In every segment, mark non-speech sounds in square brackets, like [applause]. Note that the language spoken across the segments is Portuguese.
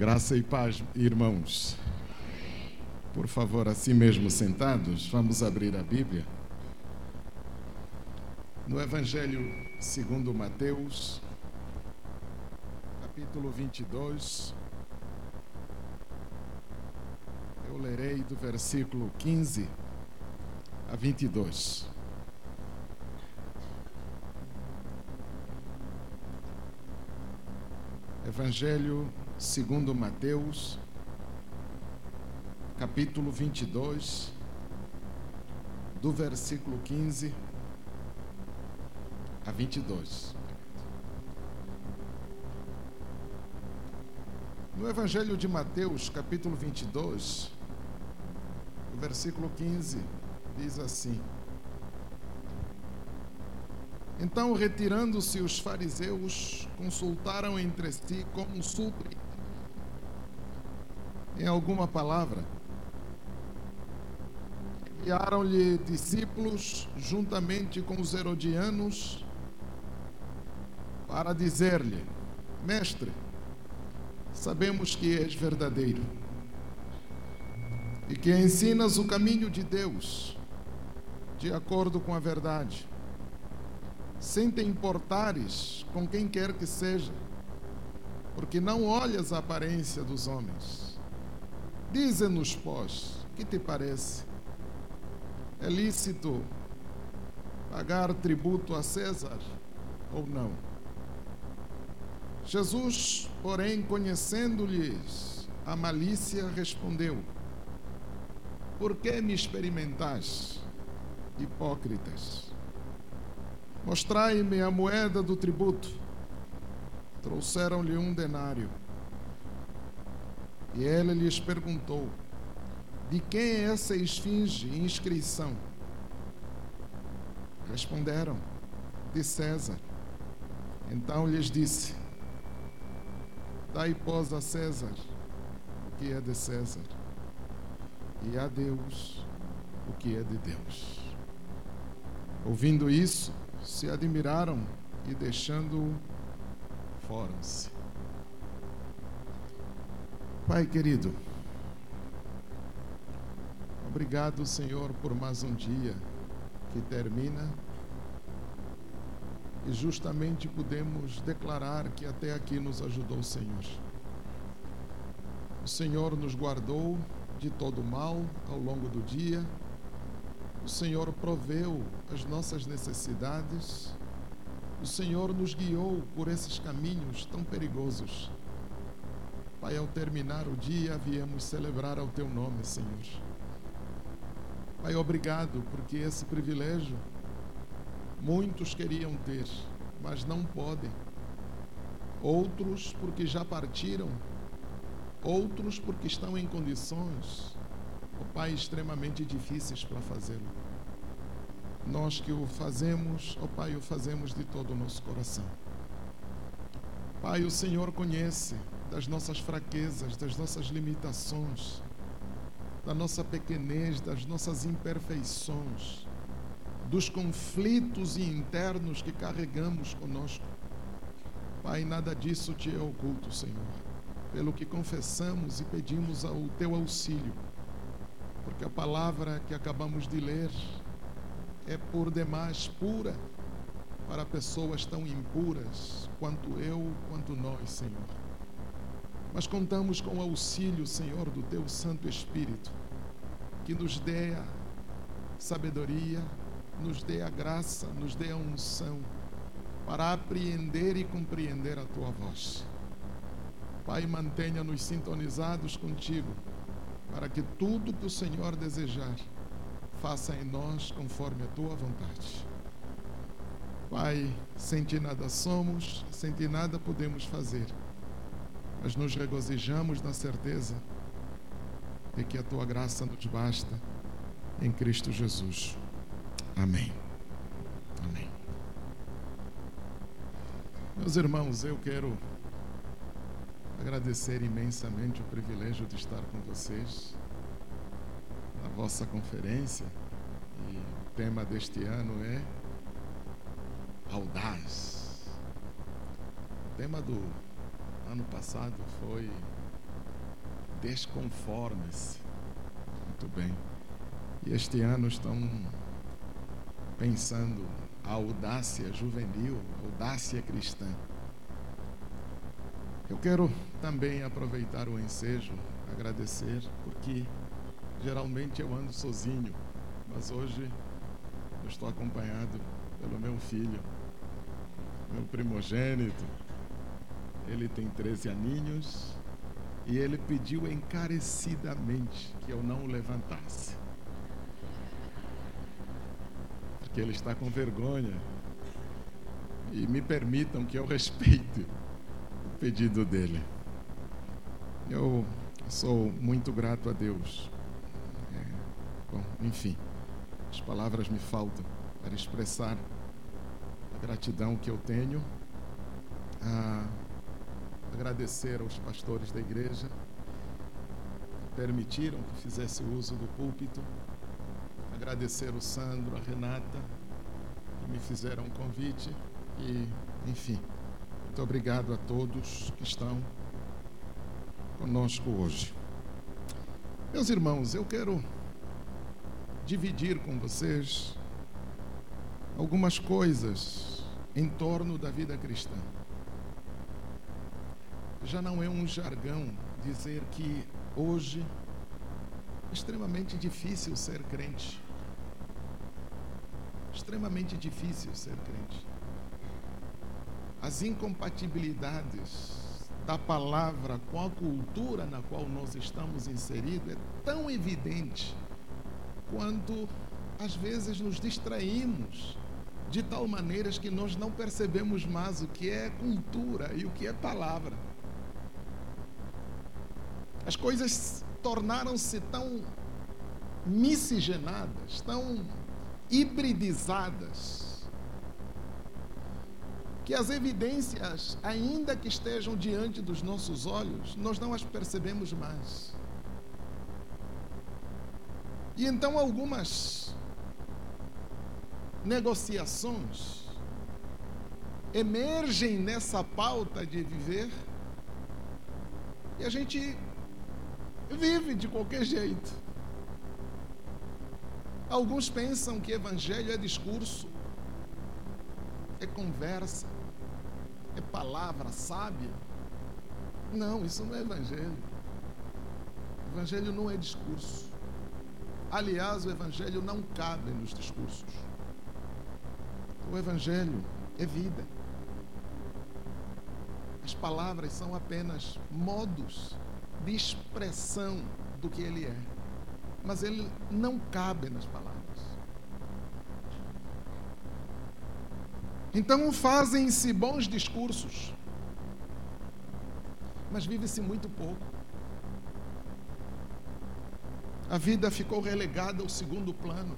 Graça e paz, irmãos. Por favor, assim mesmo sentados, vamos abrir a Bíblia. No Evangelho segundo Mateus, capítulo 22, eu lerei do versículo 15 a 22. Evangelho segundo Mateus, capítulo 22, do versículo 15 a 22. No Evangelho de Mateus, capítulo 22, o versículo 15 diz assim: Então, retirando-se os fariseus, consultaram entre si como supre em alguma palavra. Enviaram-lhe discípulos juntamente com os herodianos para dizer-lhe: Mestre, sabemos que és verdadeiro e que ensinas o caminho de Deus de acordo com a verdade sem te importares com quem quer que seja, porque não olhas a aparência dos homens. Dize-nos, pois, que te parece? É lícito pagar tributo a César ou não? Jesus, porém, conhecendo-lhes a malícia, respondeu: Por que me experimentais, hipócritas? Mostrai-me a moeda do tributo. Trouxeram-lhe um denário. E ele lhes perguntou: De quem é essa esfinge e inscrição? Responderam: De César. Então lhes disse: Dai, pós, a César o que é de César, e a Deus o que é de Deus. Ouvindo isso, se admiraram e deixando foram-se. Pai querido, obrigado, Senhor, por mais um dia que termina e justamente podemos declarar que até aqui nos ajudou o Senhor. O Senhor nos guardou de todo mal ao longo do dia o Senhor proveu as nossas necessidades. O Senhor nos guiou por esses caminhos tão perigosos. Pai, ao terminar o dia, viemos celebrar ao Teu nome, Senhor. Pai, obrigado, porque esse privilégio muitos queriam ter, mas não podem. Outros porque já partiram, outros porque estão em condições ó Pai, extremamente difíceis para fazê-lo. Nós que o fazemos, ó Pai, o fazemos de todo o nosso coração. Pai, o Senhor conhece das nossas fraquezas, das nossas limitações, da nossa pequenez, das nossas imperfeições, dos conflitos internos que carregamos conosco. Pai, nada disso te é oculto, Senhor. Pelo que confessamos e pedimos o teu auxílio porque a palavra que acabamos de ler é por demais pura para pessoas tão impuras quanto eu, quanto nós, Senhor. Mas contamos com o auxílio, Senhor, do Teu Santo Espírito, que nos dê a sabedoria, nos dê a graça, nos dê a unção para apreender e compreender a Tua voz. Pai, mantenha-nos sintonizados contigo para que tudo que o Senhor desejar, faça em nós conforme a tua vontade. Pai, sem ti nada somos, sem ti nada podemos fazer, mas nos regozijamos na certeza de que a tua graça nos basta em Cristo Jesus. Amém. Amém. Meus irmãos, eu quero agradecer imensamente o privilégio de estar com vocês na vossa conferência. E o tema deste ano é Audaz. O tema do ano passado foi desconforme-se. Muito bem. E este ano estão pensando a audácia juvenil, audácia cristã. Eu quero também aproveitar o ensejo, agradecer, porque geralmente eu ando sozinho, mas hoje eu estou acompanhado pelo meu filho, meu primogênito. Ele tem 13 aninhos e ele pediu encarecidamente que eu não o levantasse. Porque ele está com vergonha. E me permitam que eu respeite o pedido dele. Eu sou muito grato a Deus. É, bom, enfim, as palavras me faltam para expressar a gratidão que eu tenho. A agradecer aos pastores da igreja que permitiram que fizesse uso do púlpito, agradecer o Sandro, a Renata, que me fizeram um convite e, enfim, muito obrigado a todos que estão conosco hoje. Meus irmãos, eu quero dividir com vocês algumas coisas em torno da vida cristã já não é um jargão dizer que hoje é extremamente difícil ser crente. Extremamente difícil ser crente. As incompatibilidades da palavra com a cultura na qual nós estamos inseridos é tão evidente quanto às vezes nos distraímos de tal maneira que nós não percebemos mais o que é cultura e o que é palavra. As coisas tornaram-se tão miscigenadas, tão hibridizadas, que as evidências, ainda que estejam diante dos nossos olhos, nós não as percebemos mais. E então algumas negociações emergem nessa pauta de viver e a gente vive de qualquer jeito. Alguns pensam que evangelho é discurso, é conversa, é palavra sábia. Não, isso não é evangelho. Evangelho não é discurso. Aliás, o evangelho não cabe nos discursos. O evangelho é vida. As palavras são apenas modos de expressão do que ele é. Mas ele não cabe nas palavras. Então fazem-se bons discursos, mas vive-se muito pouco. A vida ficou relegada ao segundo plano,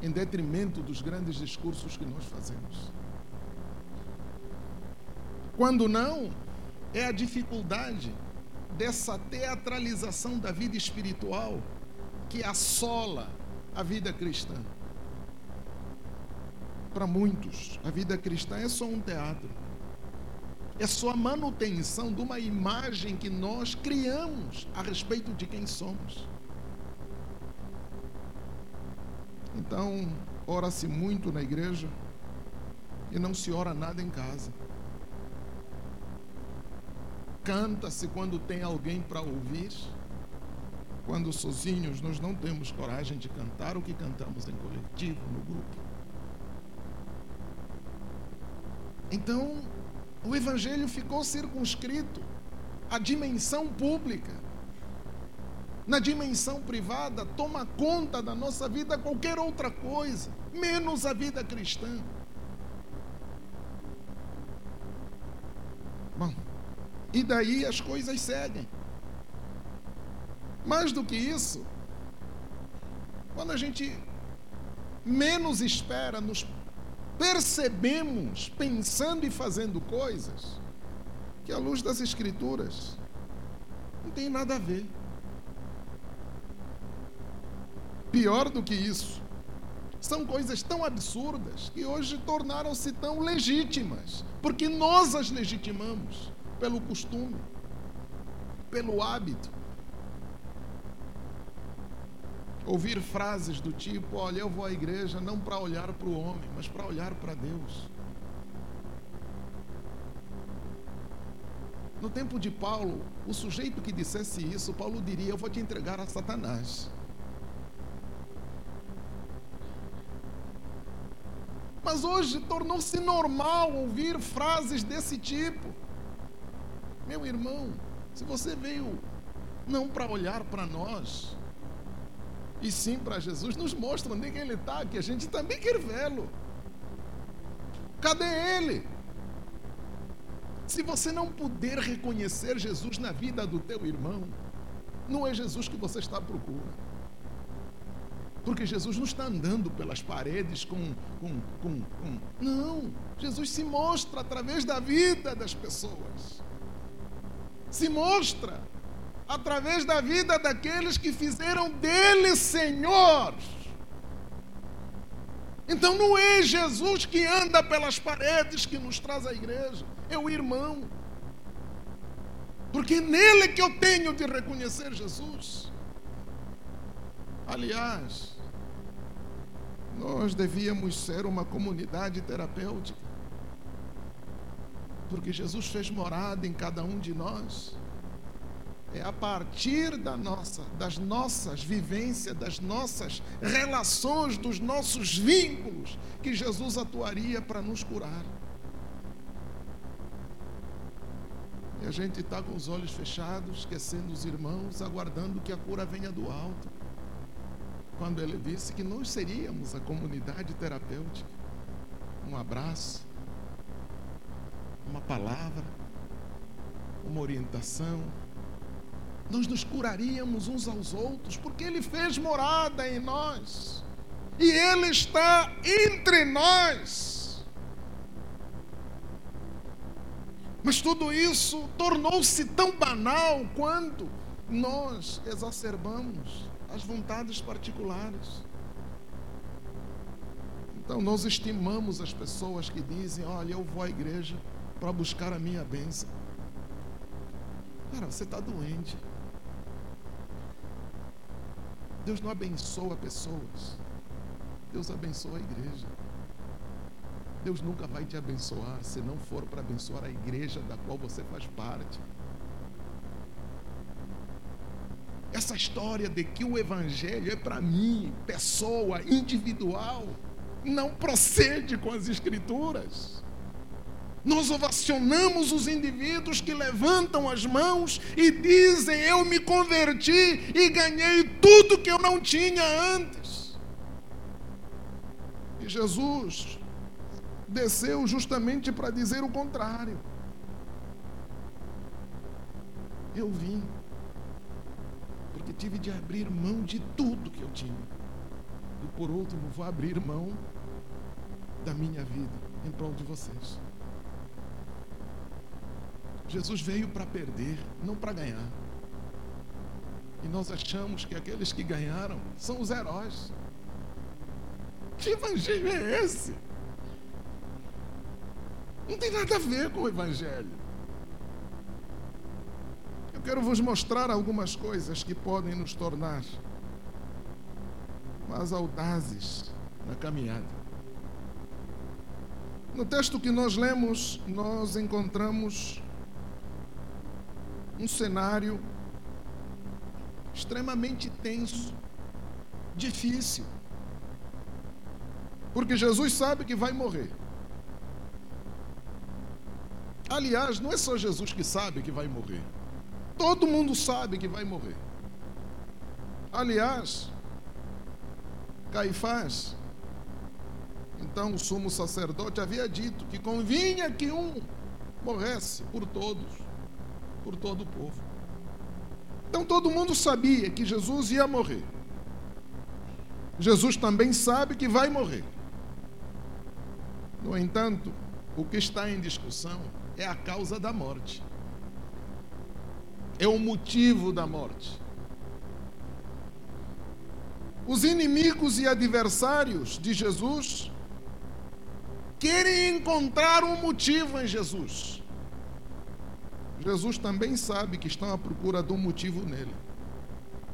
em detrimento dos grandes discursos que nós fazemos. Quando não, é a dificuldade dessa teatralização da vida espiritual que assola a vida cristã. Para muitos, a vida cristã é só um teatro. É só a manutenção de uma imagem que nós criamos a respeito de quem somos. Então, ora-se muito na igreja e não se ora nada em casa. Canta-se quando tem alguém para ouvir. Quando sozinhos nós não temos coragem de cantar o que cantamos em coletivo, no grupo. Então, o Evangelho ficou circunscrito à dimensão pública. Na dimensão privada, toma conta da nossa vida qualquer outra coisa, menos a vida cristã. E daí as coisas seguem. Mais do que isso, quando a gente menos espera, nos percebemos pensando e fazendo coisas que, à luz das Escrituras, não tem nada a ver. Pior do que isso, são coisas tão absurdas que hoje tornaram-se tão legítimas, porque nós as legitimamos pelo costume. pelo hábito. Ouvir frases do tipo: Olha, eu vou à igreja não para olhar para o homem, mas para olhar para Deus. No tempo de Paulo, o sujeito que dissesse isso, Paulo diria: Eu vou te entregar a Satanás. Mas hoje tornou-se normal ouvir frases desse tipo. Meu irmão, se você veio não para olhar para nós, e sim para Jesus, nos mostra onde é Ele está, que a gente também quer vê-lo. Cadê Ele? Se você não puder reconhecer Jesus na vida do teu irmão, não é Jesus que você está à procura. Porque Jesus não está andando pelas paredes com, com, com, com. Não, Jesus se mostra através da vida das pessoas. Se mostra através da vida daqueles que fizeram dele Senhor. Então não é Jesus que anda pelas paredes que nos traz à igreja é o irmão. Porque nele que eu tenho de reconhecer Jesus. Aliás, nós devíamos ser uma comunidade terapêutica. Porque Jesus fez morada em cada um de nós. É a partir da nossa, das nossas vivências, das nossas relações, dos nossos vínculos, que Jesus atuaria para nos curar. E a gente está com os olhos fechados, esquecendo os irmãos, aguardando que a cura venha do alto. Quando ele disse que nós seríamos a comunidade terapêutica. Um abraço, uma palavra, uma orientação. Nós nos curaríamos uns aos outros, porque Ele fez morada em nós. E Ele está entre nós. Mas tudo isso tornou-se tão banal quando nós exacerbamos as vontades particulares. Então nós estimamos as pessoas que dizem: Olha, eu vou à igreja para buscar a minha bênção. Cara, você está doente. Deus não abençoa pessoas, Deus abençoa a igreja. Deus nunca vai te abençoar se não for para abençoar a igreja da qual você faz parte. Essa história de que o evangelho é para mim, pessoa, individual, não procede com as escrituras. Nós ovacionamos os indivíduos que levantam as mãos e dizem: Eu me converti e ganhei tudo que eu não tinha antes. E Jesus desceu justamente para dizer o contrário. Eu vim porque tive de abrir mão de tudo que eu tinha. E por último, vou abrir mão da minha vida em prol de vocês. Jesus veio para perder, não para ganhar. E nós achamos que aqueles que ganharam são os heróis. Que evangelho é esse? Não tem nada a ver com o Evangelho. Eu quero vos mostrar algumas coisas que podem nos tornar mais audazes na caminhada. No texto que nós lemos, nós encontramos um cenário extremamente tenso, difícil. Porque Jesus sabe que vai morrer. Aliás, não é só Jesus que sabe que vai morrer. Todo mundo sabe que vai morrer. Aliás, Caifás, então o sumo sacerdote havia dito que convinha que um morresse por todos, por todo o povo. Então todo mundo sabia que Jesus ia morrer. Jesus também sabe que vai morrer. No entanto, o que está em discussão é a causa da morte. É o motivo da morte. Os inimigos e adversários de Jesus querem encontrar um motivo em Jesus. Jesus também sabe que estão à procura de um motivo nele.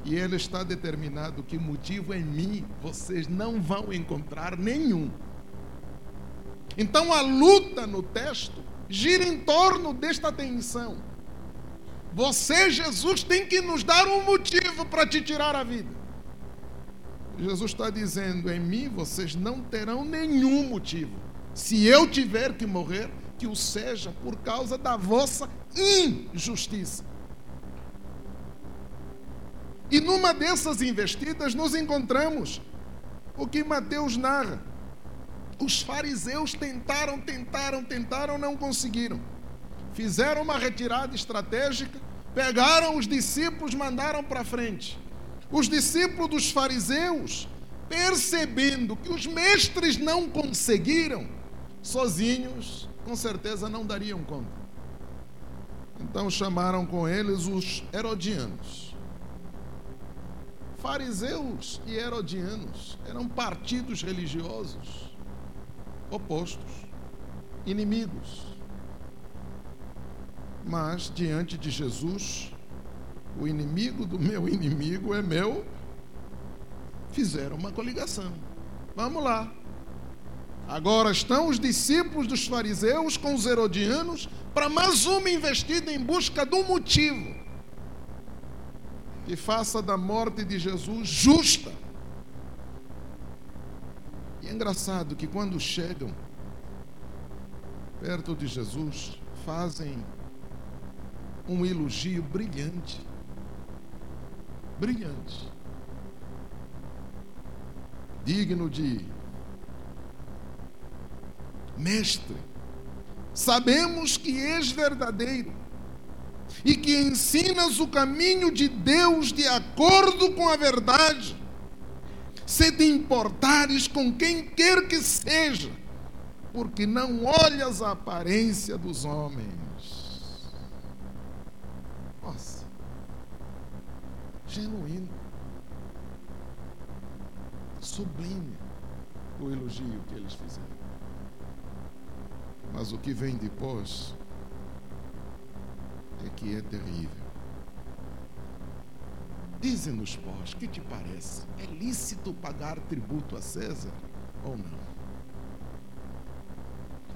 E ele está determinado que motivo em mim vocês não vão encontrar nenhum. Então a luta no texto gira em torno desta tensão. Você, Jesus, tem que nos dar um motivo para te tirar a vida. Jesus está dizendo: em mim vocês não terão nenhum motivo. Se eu tiver que morrer, que o seja por causa da vossa injustiça. E numa dessas investidas nos encontramos o que Mateus narra. Os fariseus tentaram, tentaram, tentaram, não conseguiram. Fizeram uma retirada estratégica, pegaram os discípulos, mandaram para frente. Os discípulos dos fariseus, percebendo que os mestres não conseguiram, sozinhos, com certeza não dariam conta. Então chamaram com eles os herodianos. Fariseus e herodianos eram partidos religiosos opostos, inimigos. Mas diante de Jesus, o inimigo do meu inimigo é meu. Fizeram uma coligação. Vamos lá. Agora estão os discípulos dos fariseus com os herodianos para mais uma investida em busca de um motivo que faça da morte de Jesus justa. E é engraçado que quando chegam perto de Jesus, fazem um elogio brilhante. Brilhante. Digno de mestre. Sabemos que és verdadeiro e que ensinas o caminho de Deus de acordo com a verdade, se te importares com quem quer que seja, porque não olhas a aparência dos homens. Nossa, genuíno, sublime o elogio que eles fizeram. Mas o que vem depois é que é terrível. Dizem-nos, pós, que te parece? É lícito pagar tributo a César ou não?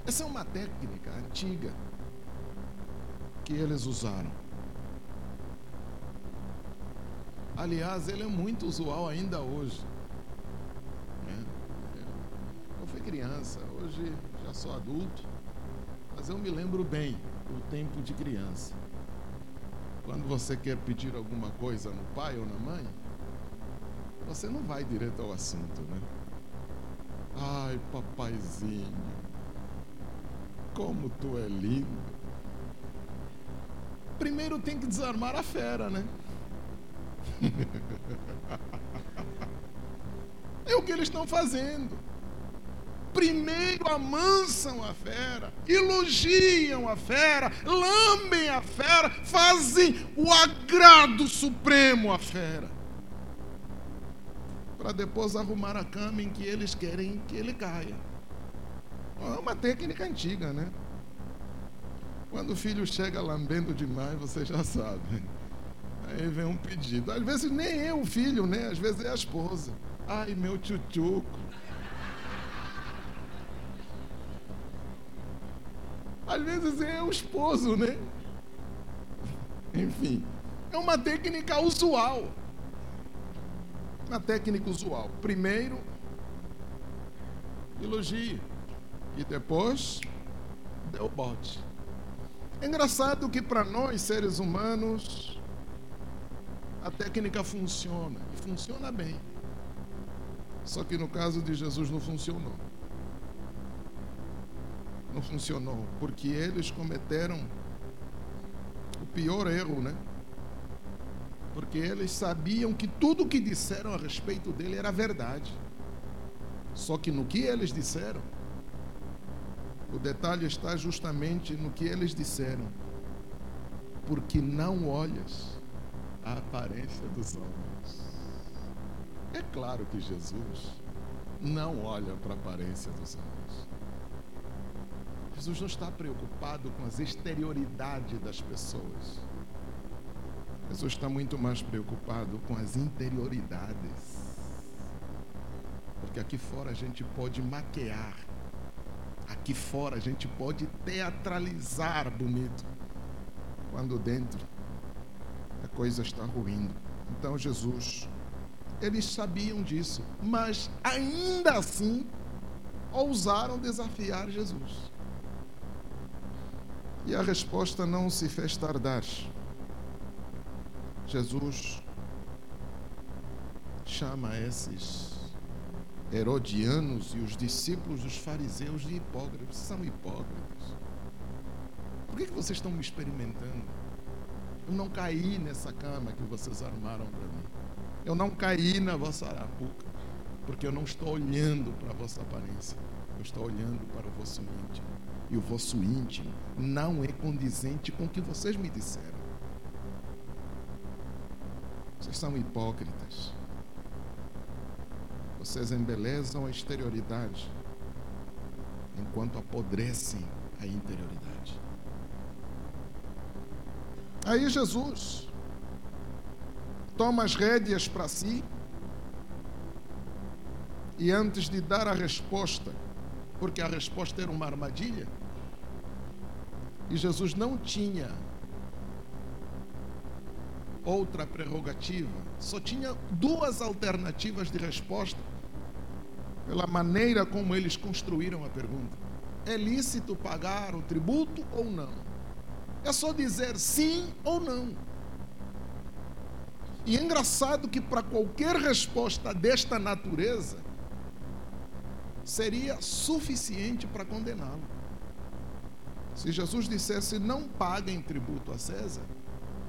Essa é uma técnica antiga que eles usaram. Aliás, ele é muito usual ainda hoje. Né? Eu fui criança, hoje já sou adulto, mas eu me lembro bem do tempo de criança. Quando você quer pedir alguma coisa no pai ou na mãe, você não vai direto ao assunto, né? Ai, papaizinho, como tu é lindo. Primeiro tem que desarmar a fera, né? [laughs] é o que eles estão fazendo primeiro amansam a fera, elogiam a fera, lambem a fera, fazem o agrado supremo à fera. Para depois arrumar a cama em que eles querem que ele caia. É uma técnica antiga, né? Quando o filho chega lambendo demais, você já sabe. Aí vem um pedido. Às vezes nem é o filho, né? Às vezes é a esposa. Ai, meu tchutchuco. Às vezes é o esposo, né? Enfim, é uma técnica usual. Uma técnica usual. Primeiro, elogio. E depois, deu bote. É engraçado que para nós, seres humanos, a técnica funciona. E funciona bem. Só que no caso de Jesus não funcionou não funcionou, porque eles cometeram o pior erro, né? Porque eles sabiam que tudo o que disseram a respeito dele era verdade. Só que no que eles disseram, o detalhe está justamente no que eles disseram. Porque não olhas a aparência dos homens. É claro que Jesus não olha para a aparência dos homens. Jesus não está preocupado com as exterioridades das pessoas. Jesus está muito mais preocupado com as interioridades. Porque aqui fora a gente pode maquiar. Aqui fora a gente pode teatralizar bonito. Quando dentro a coisa está ruindo. Então Jesus, eles sabiam disso, mas ainda assim ousaram desafiar Jesus. E a resposta não se fez tardar. Jesus chama esses herodianos e os discípulos dos fariseus de hipócritas. São hipócritas. Por que, que vocês estão me experimentando? Eu não caí nessa cama que vocês armaram para mim. Eu não caí na vossa arapuca. Porque eu não estou olhando para a vossa aparência. Eu estou olhando para o vosso íntimo. E o vosso íntimo não é condizente com o que vocês me disseram. Vocês são hipócritas. Vocês embelezam a exterioridade, enquanto apodrecem a interioridade. Aí Jesus toma as rédeas para si e antes de dar a resposta, porque a resposta era uma armadilha, e Jesus não tinha outra prerrogativa, só tinha duas alternativas de resposta, pela maneira como eles construíram a pergunta. É lícito pagar o tributo ou não? É só dizer sim ou não. E é engraçado que para qualquer resposta desta natureza seria suficiente para condená-lo. Se Jesus dissesse não paguem tributo a César,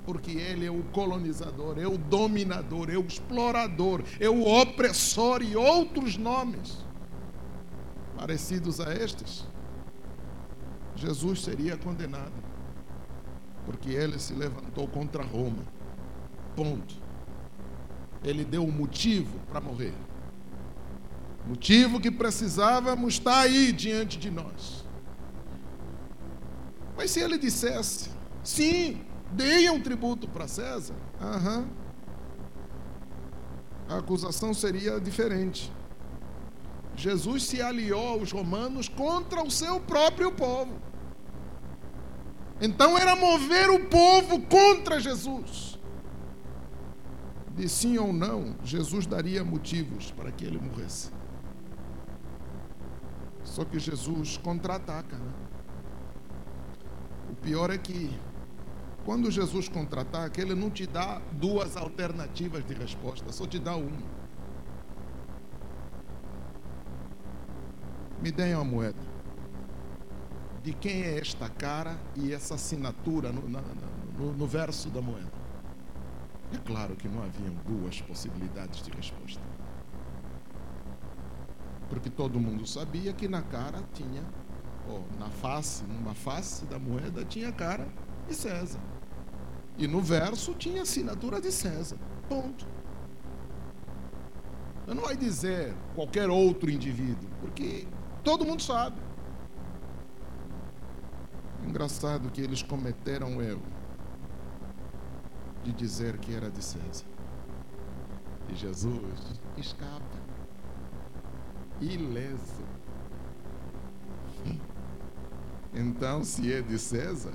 porque ele é o colonizador, é o dominador, é o explorador, é o opressor e outros nomes parecidos a estes, Jesus seria condenado, porque ele se levantou contra Roma. Ponto. Ele deu o motivo para morrer. Motivo que precisávamos está aí diante de nós. Mas se ele dissesse, sim, deem um tributo para César, uhum. a acusação seria diferente. Jesus se aliou aos romanos contra o seu próprio povo. Então era mover o povo contra Jesus. De sim ou não, Jesus daria motivos para que ele morresse. Só que Jesus contra-ataca. Né? Pior é que quando Jesus contra-ataca, ele não te dá duas alternativas de resposta, só te dá uma. Me deem uma moeda. De quem é esta cara e essa assinatura no, na, no, no verso da moeda? É claro que não haviam duas possibilidades de resposta. Porque todo mundo sabia que na cara tinha, ou na face, numa face da moeda tinha cara de César. E no verso tinha assinatura de César. Ponto. Eu não vai dizer qualquer outro indivíduo, porque todo mundo sabe. Engraçado que eles cometeram o erro de dizer que era de César. E Jesus escapa ileso. Então, se é de César,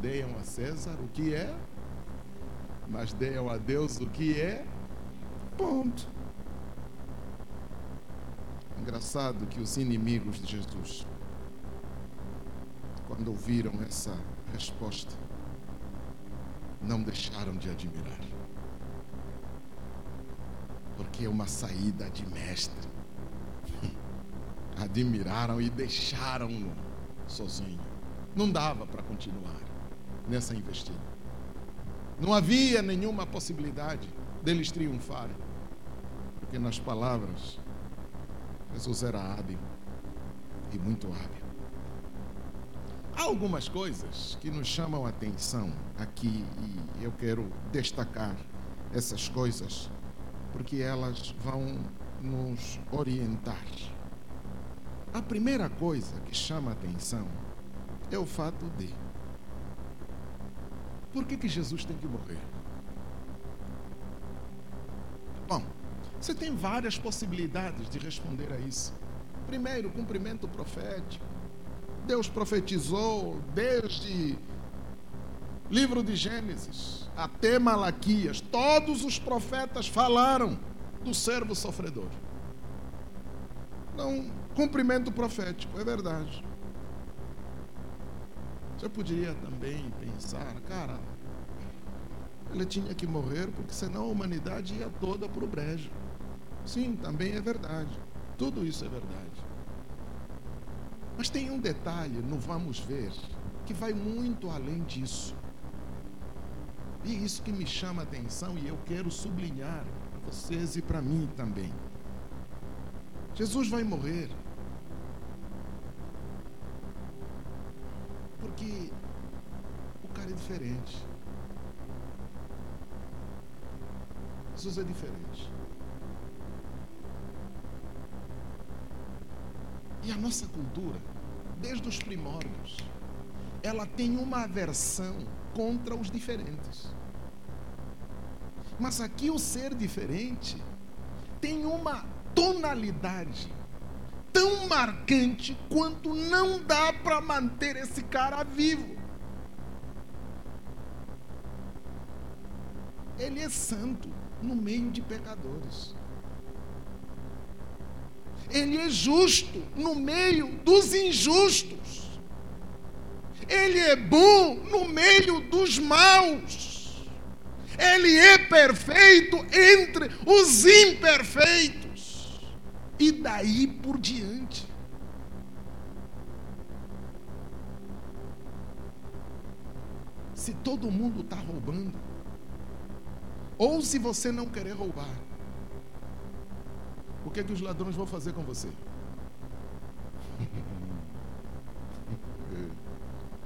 Deiam a César o que é, mas deiam a Deus o que é. Ponto. Engraçado que os inimigos de Jesus, quando ouviram essa resposta, não deixaram de admirar. Porque é uma saída de mestre. [laughs] Admiraram e deixaram-no sozinho. Não dava para continuar nessa investida. Não havia nenhuma possibilidade deles triunfarem, porque nas palavras, Jesus era hábil e muito hábil. Há algumas coisas que nos chamam a atenção aqui e eu quero destacar essas coisas porque elas vão nos orientar. A primeira coisa que chama a atenção é o fato de por que, que Jesus tem que morrer? Bom, você tem várias possibilidades de responder a isso. Primeiro, cumprimento profético. Deus profetizou desde livro de Gênesis até Malaquias. Todos os profetas falaram do servo sofredor. Não, cumprimento profético, é verdade. Você poderia também pensar, cara, ele tinha que morrer porque senão a humanidade ia toda para o brejo. Sim, também é verdade. Tudo isso é verdade. Mas tem um detalhe, não vamos ver, que vai muito além disso. E isso que me chama a atenção e eu quero sublinhar para vocês e para mim também. Jesus vai morrer Porque o cara é diferente. Jesus é diferente. E a nossa cultura, desde os primórdios, ela tem uma aversão contra os diferentes. Mas aqui o ser diferente tem uma tonalidade tão marcante quanto não dá para manter esse cara vivo. Ele é santo no meio de pecadores. Ele é justo no meio dos injustos. Ele é bom no meio dos maus. Ele é perfeito entre os imperfeitos e daí por diante. Se todo mundo está roubando, ou se você não querer roubar, o que, é que os ladrões vão fazer com você? [laughs]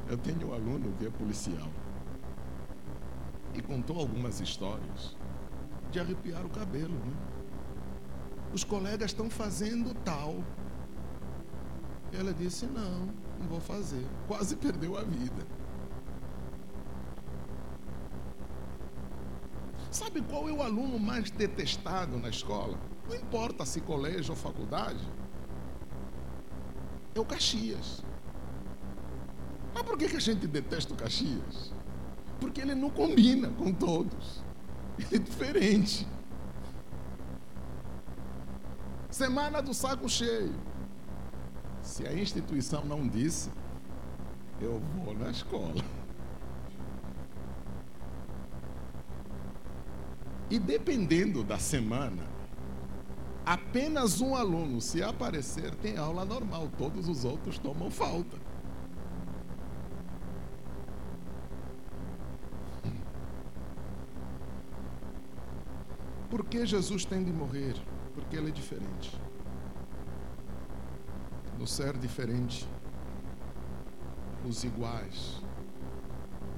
Eu tenho um aluno que é policial e contou algumas histórias de arrepiar o cabelo, né? Os colegas estão fazendo tal. Ela disse: Não, não vou fazer. Quase perdeu a vida. Sabe qual é o aluno mais detestado na escola? Não importa se colégio ou faculdade. É o Caxias. Mas por que, que a gente detesta o Caxias? Porque ele não combina com todos. Ele é diferente. Semana do saco cheio. Se a instituição não disse, eu vou na escola. E dependendo da semana, apenas um aluno, se aparecer, tem aula normal, todos os outros tomam falta. Por que Jesus tem de morrer? Porque ele é diferente. No ser diferente, os iguais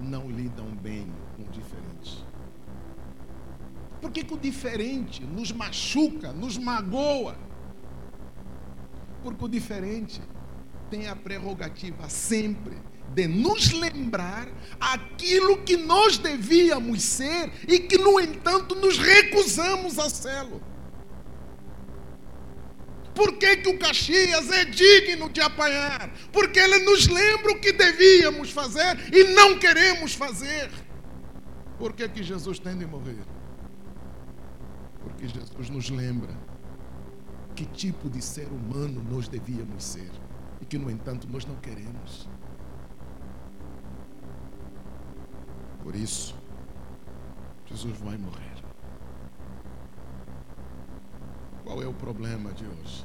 não lidam bem com o diferente. Por que, que o diferente nos machuca, nos magoa? Porque o diferente tem a prerrogativa sempre de nos lembrar aquilo que nós devíamos ser e que, no entanto, nos recusamos a sê-lo. Por que, que o Caxias é digno de apanhar? Porque ele nos lembra o que devíamos fazer e não queremos fazer. Por que, que Jesus tem de morrer? Porque Jesus nos lembra que tipo de ser humano nós devíamos ser e que, no entanto, nós não queremos. Por isso, Jesus vai morrer. Qual é o problema de hoje?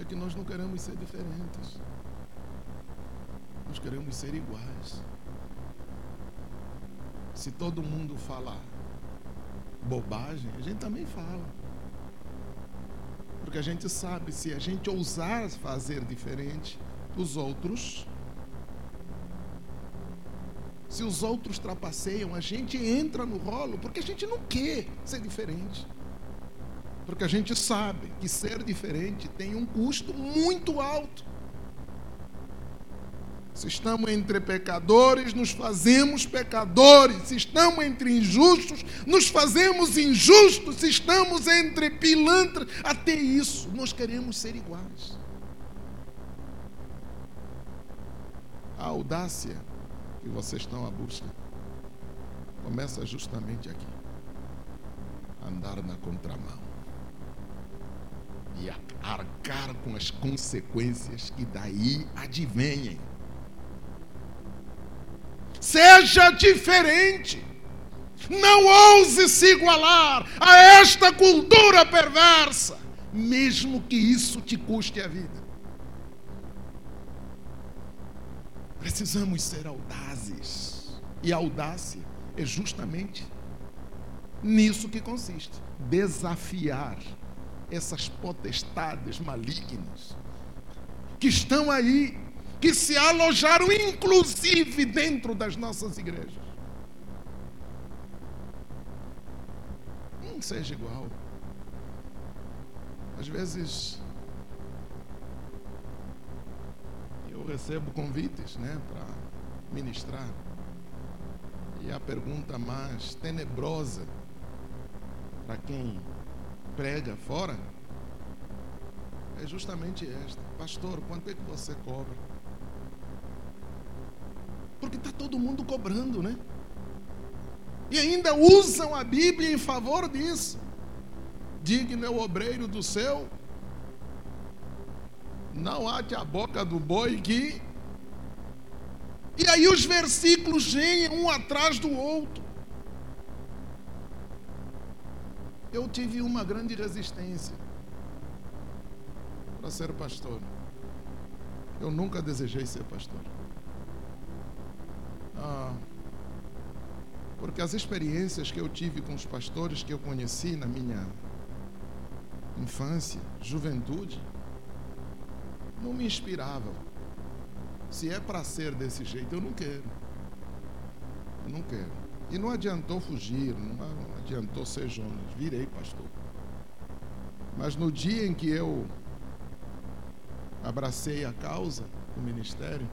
É que nós não queremos ser diferentes. Nós queremos ser iguais. Se todo mundo fala bobagem, a gente também fala. Porque a gente sabe, se a gente ousar fazer diferente, os outros, se os outros trapaceiam, a gente entra no rolo, porque a gente não quer ser diferente. Porque a gente sabe que ser diferente tem um custo muito alto. Se estamos entre pecadores, nos fazemos pecadores. Se estamos entre injustos, nos fazemos injustos. Se estamos entre pilantras, até isso, nós queremos ser iguais. A audácia que vocês estão à busca começa justamente aqui. Andar na contramão. E arcar com as consequências que daí advenhem. Seja diferente. Não ouse se igualar a esta cultura perversa, mesmo que isso te custe a vida. Precisamos ser audazes. E audácia é justamente nisso que consiste desafiar essas potestades malignas que estão aí que se alojaram inclusive dentro das nossas igrejas. Não seja igual. Às vezes eu recebo convites, né, para ministrar. E a pergunta mais tenebrosa para quem prega fora é justamente esta: Pastor, quanto é que você cobra? Porque está todo mundo cobrando, né? E ainda usam a Bíblia em favor disso. Digno é o obreiro do céu. Não ate a boca do boi que. E aí os versículos vêm um atrás do outro. Eu tive uma grande resistência para ser pastor. Eu nunca desejei ser pastor. Ah, porque as experiências que eu tive com os pastores que eu conheci na minha infância, juventude, não me inspiravam. Se é para ser desse jeito, eu não quero. Eu não quero. E não adiantou fugir, não adiantou ser Jonas. Virei pastor. Mas no dia em que eu abracei a causa do ministério,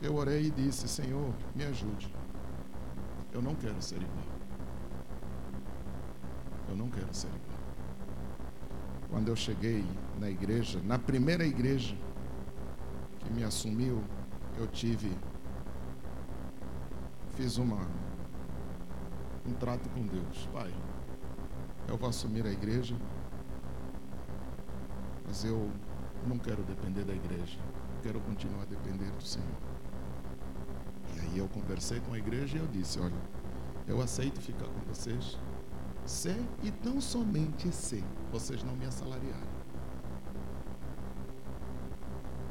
eu orei e disse: Senhor, me ajude. Eu não quero ser igual. Eu não quero ser igual. Quando eu cheguei na igreja, na primeira igreja que me assumiu, eu tive, fiz uma, um trato com Deus. Pai, eu vou assumir a igreja, mas eu não quero depender da igreja, quero continuar a depender do Senhor. E eu conversei com a igreja e eu disse: Olha, eu aceito ficar com vocês, se e tão somente se vocês não me assalariarem.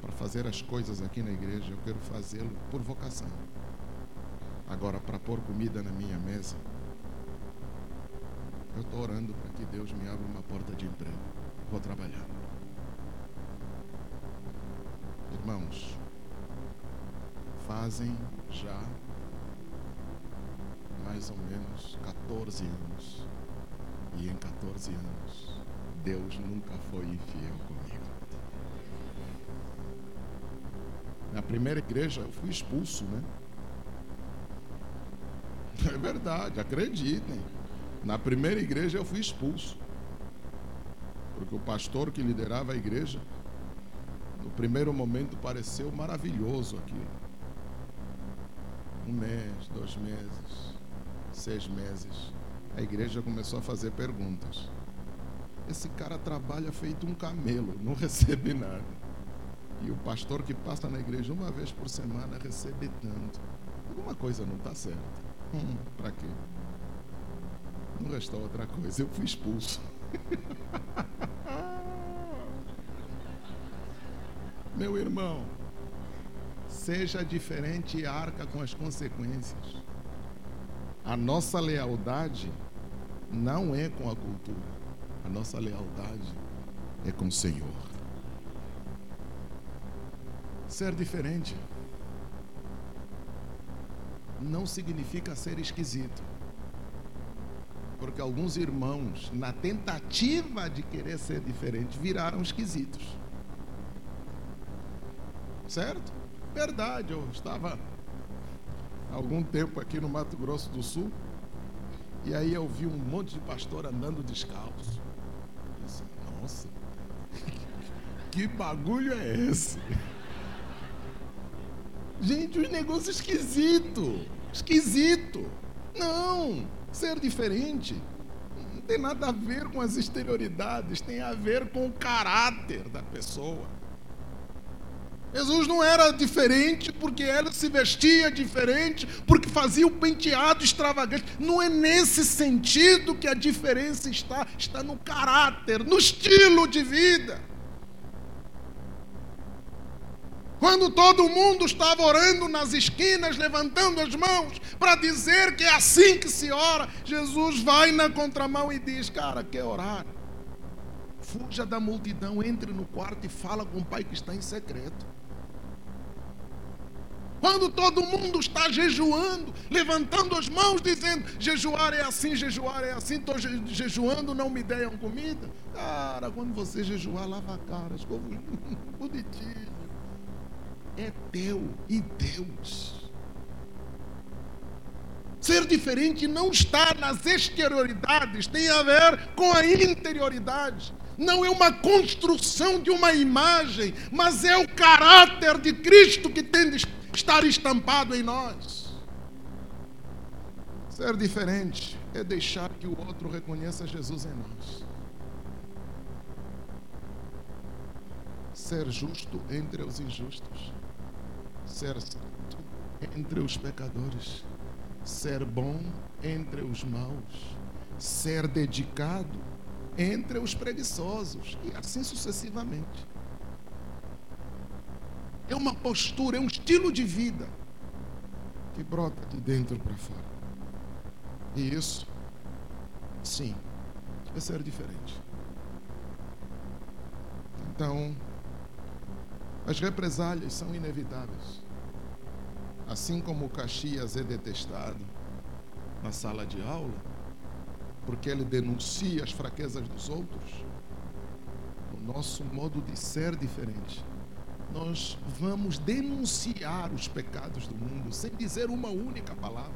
Para fazer as coisas aqui na igreja, eu quero fazê-lo por vocação. Agora, para pôr comida na minha mesa, orando para que Deus me abra uma porta de emprego. Vou trabalhar. Irmãos, fazem já mais ou menos 14 anos. E em 14 anos, Deus nunca foi infiel comigo. Na primeira igreja eu fui expulso, né? [laughs] É verdade, acreditem. Na primeira igreja eu fui expulso. Porque o pastor que liderava a igreja, no primeiro momento pareceu maravilhoso aquilo um mês, dois meses, seis meses, a igreja começou a fazer perguntas. Esse cara trabalha feito um camelo, não [laughs] recebe nada. E o pastor que passa na igreja uma vez por semana recebe tanto. Alguma coisa não está certa. Hum, Para quê? Não restou outra coisa. Eu fui expulso. [laughs] Meu irmão, Seja diferente e arca com as consequências. A nossa lealdade não é com a cultura. A nossa lealdade é com o Senhor. Ser diferente não significa ser esquisito. Porque alguns irmãos, na tentativa de querer ser diferente, viraram esquisitos. Certo? Verdade, eu estava há algum tempo aqui no Mato Grosso do Sul e aí eu vi um monte de pastor andando descalço. Eu disse, nossa, que bagulho é esse? Gente, um negócio esquisito. Esquisito. Não, ser diferente não tem nada a ver com as exterioridades, tem a ver com o caráter da pessoa. Jesus não era diferente porque ela se vestia diferente, porque fazia o penteado extravagante. Não é nesse sentido que a diferença está, está no caráter, no estilo de vida. Quando todo mundo estava orando nas esquinas, levantando as mãos para dizer que é assim que se ora, Jesus vai na contramão e diz: Cara, quer orar? Fuja da multidão, entre no quarto e fala com o Pai que está em secreto. Quando todo mundo está jejuando, levantando as mãos, dizendo: jejuar é assim, jejuar é assim, estou jejuando, não me deem comida. Cara, quando você jejuar, lava a cara, escova [laughs] bonitinho é teu e Deus. Ser diferente não está nas exterioridades, tem a ver com a interioridade. Não é uma construção de uma imagem, mas é o caráter de Cristo que tem de estar estampado em nós. Ser diferente é deixar que o outro reconheça Jesus em nós. Ser justo entre os injustos ser santo entre os pecadores, ser bom entre os maus, ser dedicado entre os preguiçosos e assim sucessivamente. É uma postura, é um estilo de vida que brota de dentro para fora. E isso, sim, é ser diferente. Então, as represálias são inevitáveis. Assim como Caxias é detestado na sala de aula, porque ele denuncia as fraquezas dos outros, o nosso modo de ser diferente. Nós vamos denunciar os pecados do mundo sem dizer uma única palavra.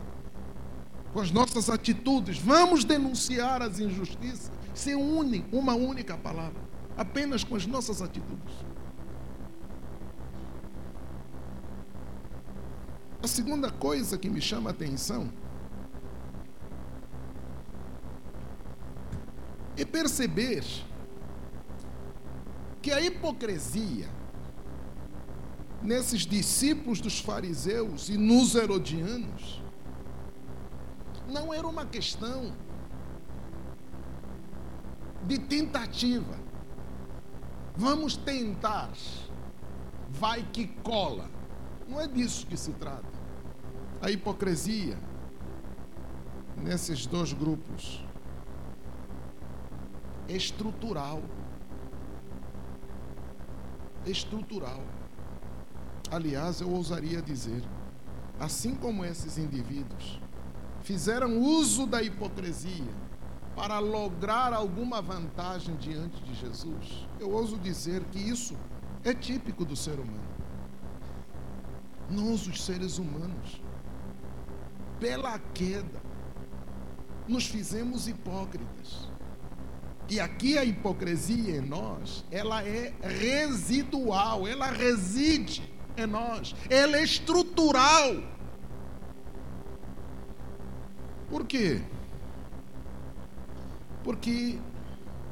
Com as nossas atitudes, vamos denunciar as injustiças sem uma única palavra, apenas com as nossas atitudes. A segunda coisa que me chama a atenção é perceber que a hipocrisia nesses discípulos dos fariseus e nos herodianos não era uma questão de tentativa. Vamos tentar, vai que cola. Não é disso que se trata. A hipocrisia nesses dois grupos estrutural. Estrutural. Aliás, eu ousaria dizer, assim como esses indivíduos fizeram uso da hipocrisia para lograr alguma vantagem diante de Jesus, eu ouso dizer que isso é típico do ser humano. Nós, os seres humanos, pela queda, nos fizemos hipócritas. E aqui a hipocrisia em nós, ela é residual, ela reside em nós, ela é estrutural. Por quê? Porque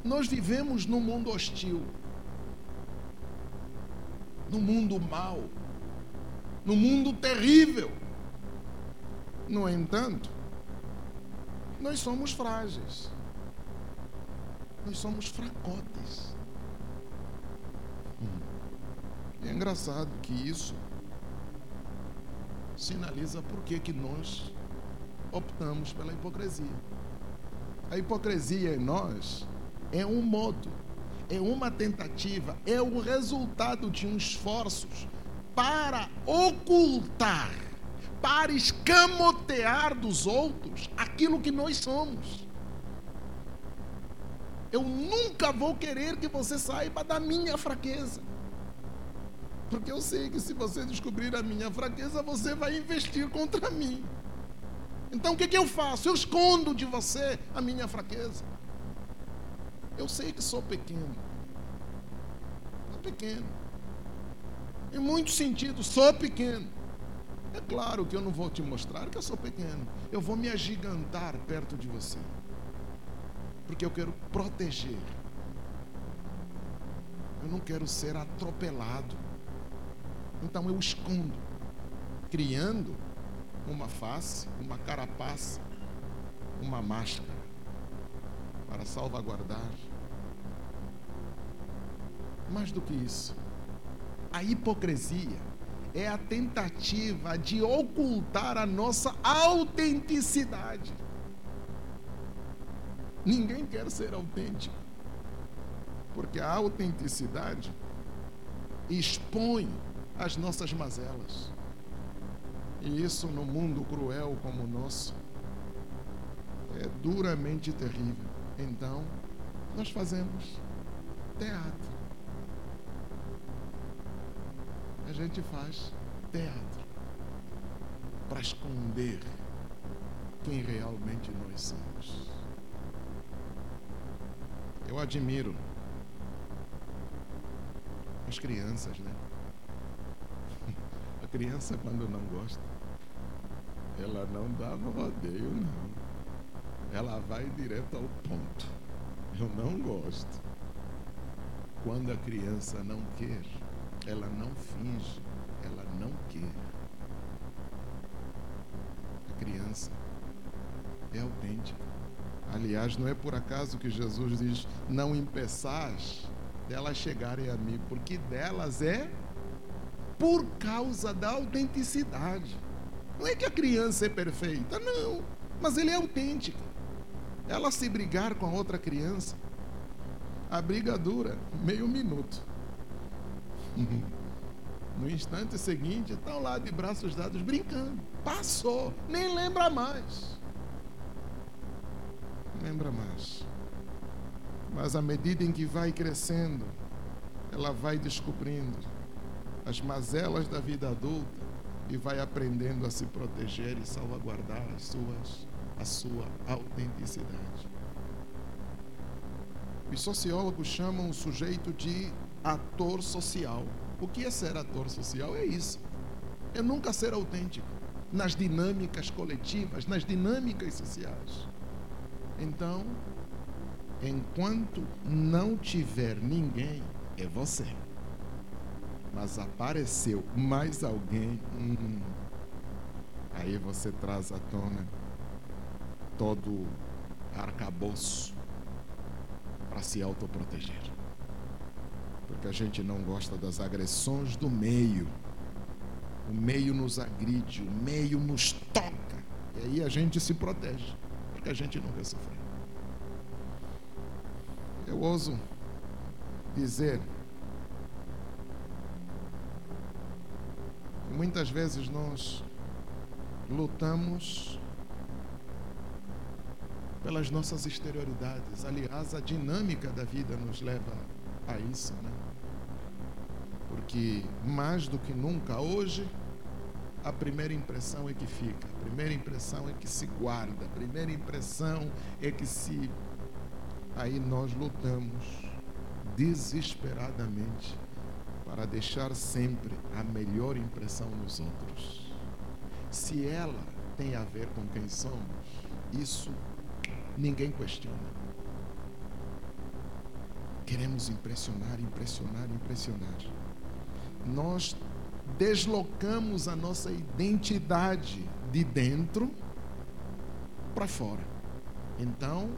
nós vivemos num mundo hostil, num mundo mau, no mundo terrível. No entanto, nós somos frágeis. Nós somos fracotes. É engraçado que isso sinaliza por que, que nós optamos pela hipocrisia. A hipocrisia em nós é um modo, é uma tentativa, é o resultado de uns esforços para ocultar, para escamotear dos outros aquilo que nós somos. Eu nunca vou querer que você saiba da minha fraqueza. Porque eu sei que se você descobrir a minha fraqueza, você vai investir contra mim. Então o que, que eu faço? Eu escondo de você a minha fraqueza. Eu sei que sou pequeno. Sou pequeno. Em muitos sentidos, sou pequeno. É claro que eu não vou te mostrar que eu sou pequeno. Eu vou me agigantar perto de você. Porque eu quero proteger. Eu não quero ser atropelado. Então eu escondo, criando uma face, uma carapaça, uma máscara para salvaguardar. Mais do que isso, a hipocrisia é a tentativa de ocultar a nossa autenticidade. Ninguém quer ser autêntico, porque a autenticidade expõe as nossas mazelas. E isso no mundo cruel como o nosso é duramente terrível. Então, nós fazemos teatro. A gente faz teatro para esconder quem realmente nós somos. Eu admiro as crianças, né? [laughs] A criança, quando não gosta, ela não dá rodeio, não. Ela vai direto ao ponto. Eu não gosto. Quando a criança não quer, ela não finge, ela não quer. A criança é autêntica. Aliás, não é por acaso que Jesus diz: Não impeçais delas chegarem a mim, porque delas é por causa da autenticidade. Não é que a criança é perfeita, não, mas ele é autêntico. Ela se brigar com a outra criança, a briga dura meio minuto. No instante seguinte, estão lá de braços dados brincando. Passou, nem lembra mais. Lembra mais. Mas à medida em que vai crescendo, ela vai descobrindo as mazelas da vida adulta e vai aprendendo a se proteger e salvaguardar as suas, a sua autenticidade. Os sociólogos chamam o sujeito de ator social. O que é ser ator social? É isso. É nunca ser autêntico nas dinâmicas coletivas, nas dinâmicas sociais. Então, enquanto não tiver ninguém, é você mas apareceu mais alguém, hum, aí você traz à tona todo arcabouço para se autoproteger. Porque a gente não gosta das agressões do meio. O meio nos agride, o meio nos toca. E aí a gente se protege, porque a gente não quer sofrer. Eu ouso dizer Muitas vezes nós lutamos pelas nossas exterioridades. Aliás, a dinâmica da vida nos leva a isso, né? Porque mais do que nunca hoje, a primeira impressão é que fica, a primeira impressão é que se guarda, a primeira impressão é que se. Aí nós lutamos desesperadamente para deixar sempre a melhor impressão nos outros. Se ela tem a ver com quem somos, isso ninguém questiona. Queremos impressionar, impressionar, impressionar. Nós deslocamos a nossa identidade de dentro para fora. Então,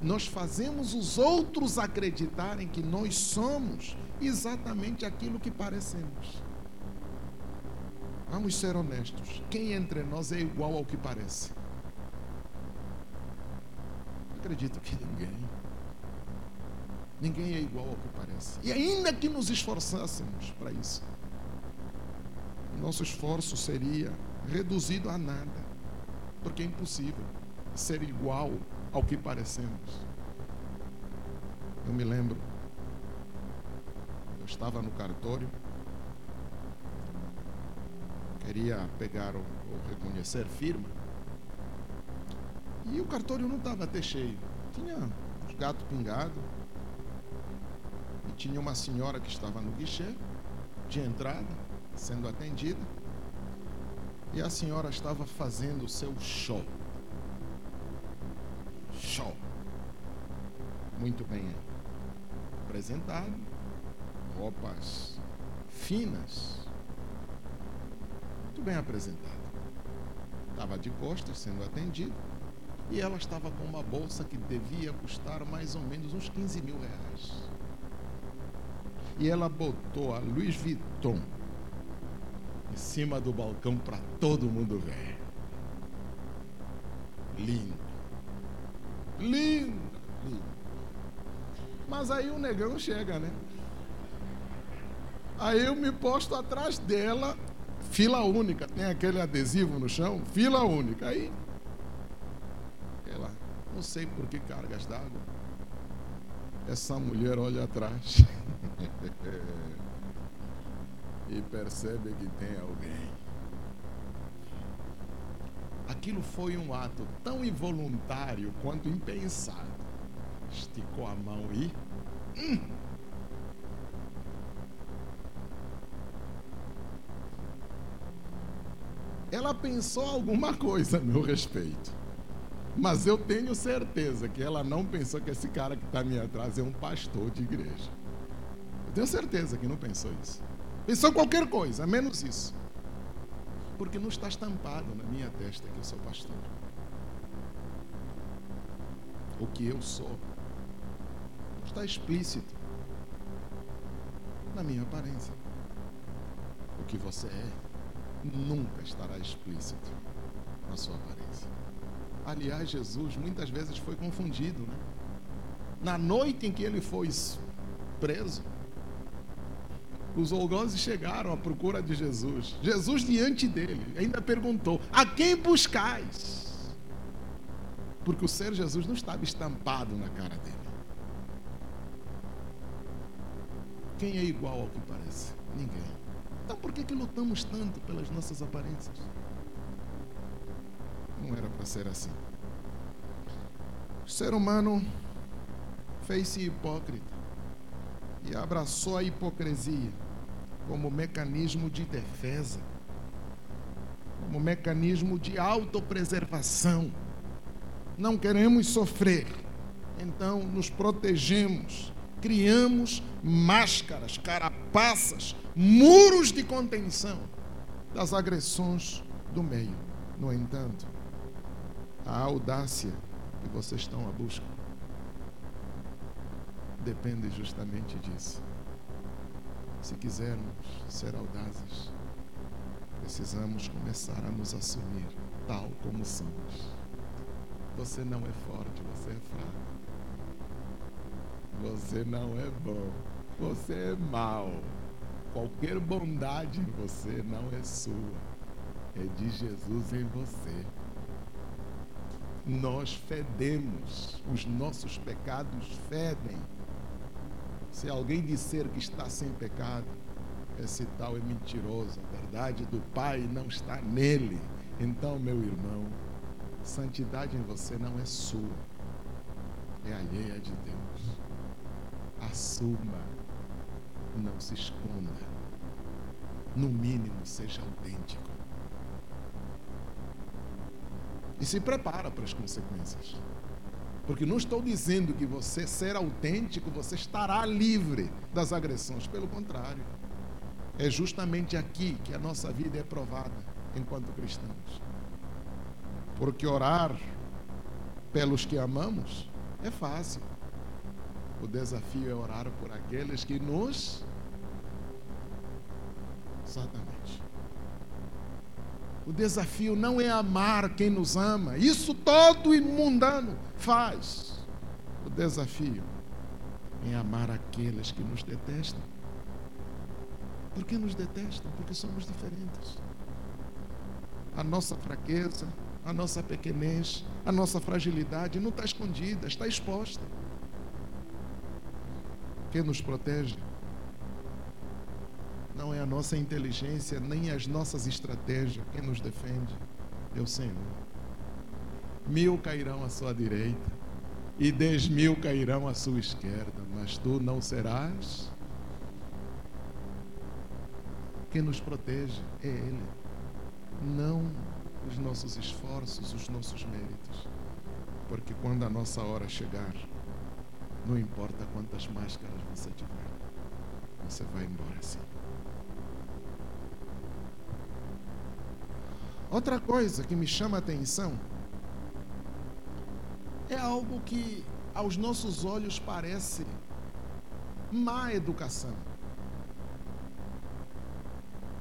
nós fazemos os outros acreditarem que nós somos exatamente aquilo que parecemos. Vamos ser honestos. Quem entre nós é igual ao que parece? Acredito que ninguém. Ninguém é igual ao que parece. E ainda que nos esforçássemos para isso, nosso esforço seria reduzido a nada, porque é impossível ser igual ao que parecemos. Eu me lembro, eu estava no cartório, queria pegar o, o reconhecer firma, e o cartório não estava até cheio. Tinha os gatos pingados, tinha uma senhora que estava no guichê, de entrada, sendo atendida, e a senhora estava fazendo o seu show. Show. Muito bem apresentado, roupas finas, muito bem apresentado. Estava de costas sendo atendido e ela estava com uma bolsa que devia custar mais ou menos uns 15 mil reais. E ela botou a Louis Vuitton em cima do balcão para todo mundo ver. Lindo. Lindo, lindo. Mas aí o negão chega, né? Aí eu me posto atrás dela, fila única. Tem aquele adesivo no chão, fila única. Aí, ela, não sei por que cargas d'água. Essa mulher olha atrás [laughs] [laughs] e percebe que tem alguém. Aquilo foi um ato tão involuntário quanto impensado. Esticou a mão e. Hum, ela pensou alguma coisa a meu respeito. Mas eu tenho certeza que ela não pensou que esse cara que está me atrás é um pastor de igreja. Tenho certeza que não pensou isso. Pensou qualquer coisa, menos isso. Porque não está estampado na minha testa que eu sou pastor. O que eu sou está explícito na minha aparência. O que você é nunca estará explícito na sua aparência. Aliás, Jesus muitas vezes foi confundido, né? Na noite em que ele foi preso, os algozes chegaram à procura de Jesus. Jesus diante dele ainda perguntou: A quem buscais? Porque o ser Jesus não estava estampado na cara dele. Quem é igual ao que parece? Ninguém. Então por que, que lutamos tanto pelas nossas aparências? Não era para ser assim. O ser humano fez-se hipócrita e abraçou a hipocrisia como mecanismo de defesa, como mecanismo de autopreservação. Não queremos sofrer, então nos protegemos, criamos máscaras, carapaças, muros de contenção das agressões do meio. No entanto, a audácia que vocês estão à busca depende justamente disso. Se quisermos ser audazes, precisamos começar a nos assumir tal como somos. Você não é forte, você é fraco. Você não é bom, você é mau. Qualquer bondade em você não é sua, é de Jesus em você. Nós fedemos, os nossos pecados fedem. Se alguém disser que está sem pecado, esse tal é mentiroso. A verdade do Pai não está nele. Então, meu irmão, santidade em você não é sua, é alheia de Deus. Assuma, não se esconda. No mínimo, seja autêntico. E se prepara para as consequências. Porque não estou dizendo que você ser autêntico, você estará livre das agressões. Pelo contrário. É justamente aqui que a nossa vida é provada enquanto cristãos. Porque orar pelos que amamos é fácil. O desafio é orar por aqueles que nos. Exatamente. O desafio não é amar quem nos ama. Isso todo imundano faz. O desafio é amar aqueles que nos detestam. Por que nos detestam? Porque somos diferentes. A nossa fraqueza, a nossa pequenez, a nossa fragilidade não está escondida, está exposta. Quem nos protege não é a nossa inteligência, nem as nossas estratégias. Quem nos defende é o Senhor. Mil cairão à sua direita e dez mil cairão à sua esquerda, mas tu não serás. Quem nos protege é Ele, não os nossos esforços, os nossos méritos. Porque quando a nossa hora chegar, não importa quantas máscaras você tiver, você vai embora sim. Outra coisa que me chama a atenção é algo que aos nossos olhos parece má educação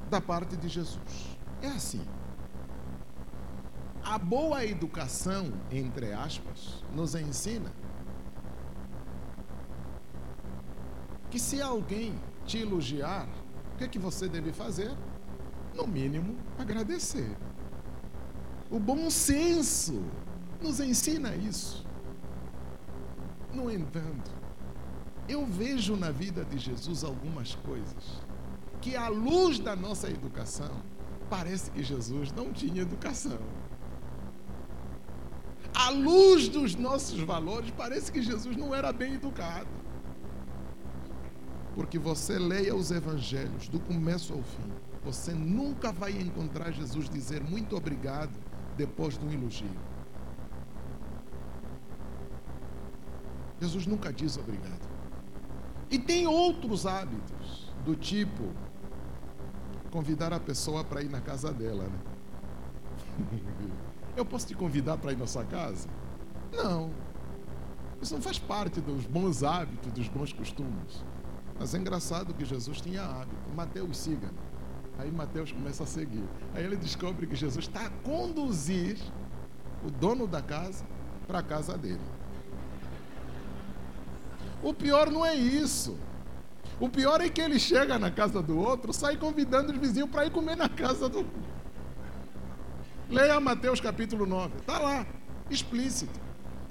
da parte de Jesus. É assim. A boa educação, entre aspas, nos ensina que se alguém te elogiar, o que, é que você deve fazer? No mínimo, agradecer. O bom senso nos ensina isso. No entanto, eu vejo na vida de Jesus algumas coisas que, à luz da nossa educação, parece que Jesus não tinha educação. À luz dos nossos valores, parece que Jesus não era bem educado. Porque você leia os evangelhos do começo ao fim, você nunca vai encontrar Jesus dizer muito obrigado depois de um elogio. Jesus nunca diz obrigado. E tem outros hábitos, do tipo convidar a pessoa para ir na casa dela. Né? [laughs] Eu posso te convidar para ir na sua casa? Não. Isso não faz parte dos bons hábitos, dos bons costumes. Mas é engraçado que Jesus tinha hábito. Mateus siga. Aí Mateus começa a seguir. Aí ele descobre que Jesus está a conduzir o dono da casa para a casa dele. O pior não é isso. O pior é que ele chega na casa do outro, sai convidando os vizinhos para ir comer na casa do. Leia Mateus capítulo 9. Está lá, explícito.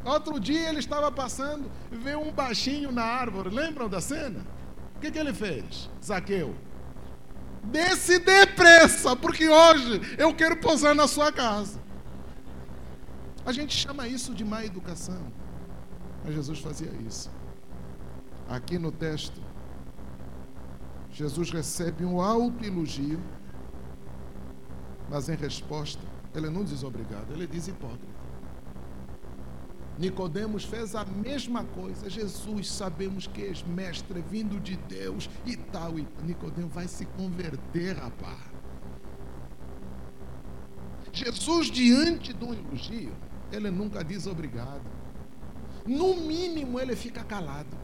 Outro dia ele estava passando, vê um baixinho na árvore. Lembram da cena? O que, que ele fez? Zaqueu. Desce depressa, porque hoje eu quero pousar na sua casa. A gente chama isso de má educação. Mas Jesus fazia isso. Aqui no texto, Jesus recebe um alto elogio, mas em resposta, ele não diz obrigado, ele diz hipócrita. Nicodemos fez a mesma coisa. Jesus, sabemos que és mestre vindo de Deus e tal. E Nicodemos vai se converter, rapaz. Jesus, diante de um elogio, ele nunca diz obrigado. No mínimo, ele fica calado.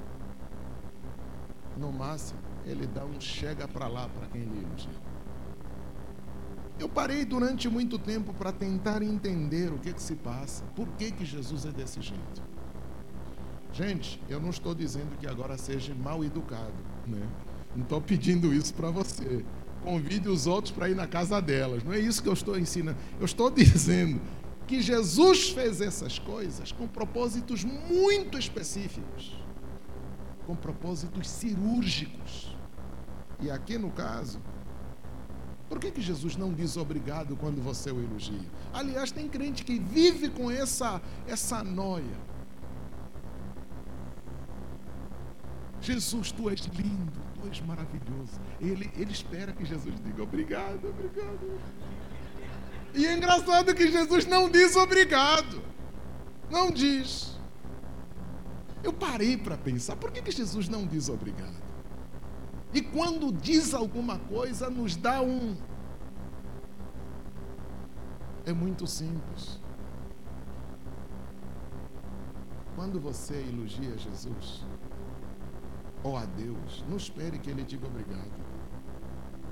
No máximo, ele dá um chega para lá para quem lhe elogia. Eu parei durante muito tempo para tentar entender o que, que se passa, por que, que Jesus é desse jeito. Gente, eu não estou dizendo que agora seja mal educado, né? Não estou pedindo isso para você. Convide os outros para ir na casa delas. Não é isso que eu estou ensinando. Eu estou [laughs] dizendo que Jesus fez essas coisas com propósitos muito específicos, com propósitos cirúrgicos. E aqui no caso, por que, que Jesus não diz obrigado quando você o elogia? Aliás, tem crente que vive com essa, essa noia. Jesus, tu és lindo, tu és maravilhoso. Ele, ele espera que Jesus diga obrigado, obrigado. E é engraçado que Jesus não diz obrigado. Não diz. Eu parei para pensar, por que, que Jesus não diz obrigado? E quando diz alguma coisa, nos dá um. É muito simples. Quando você elogia Jesus ou a Deus, não espere que Ele diga obrigado,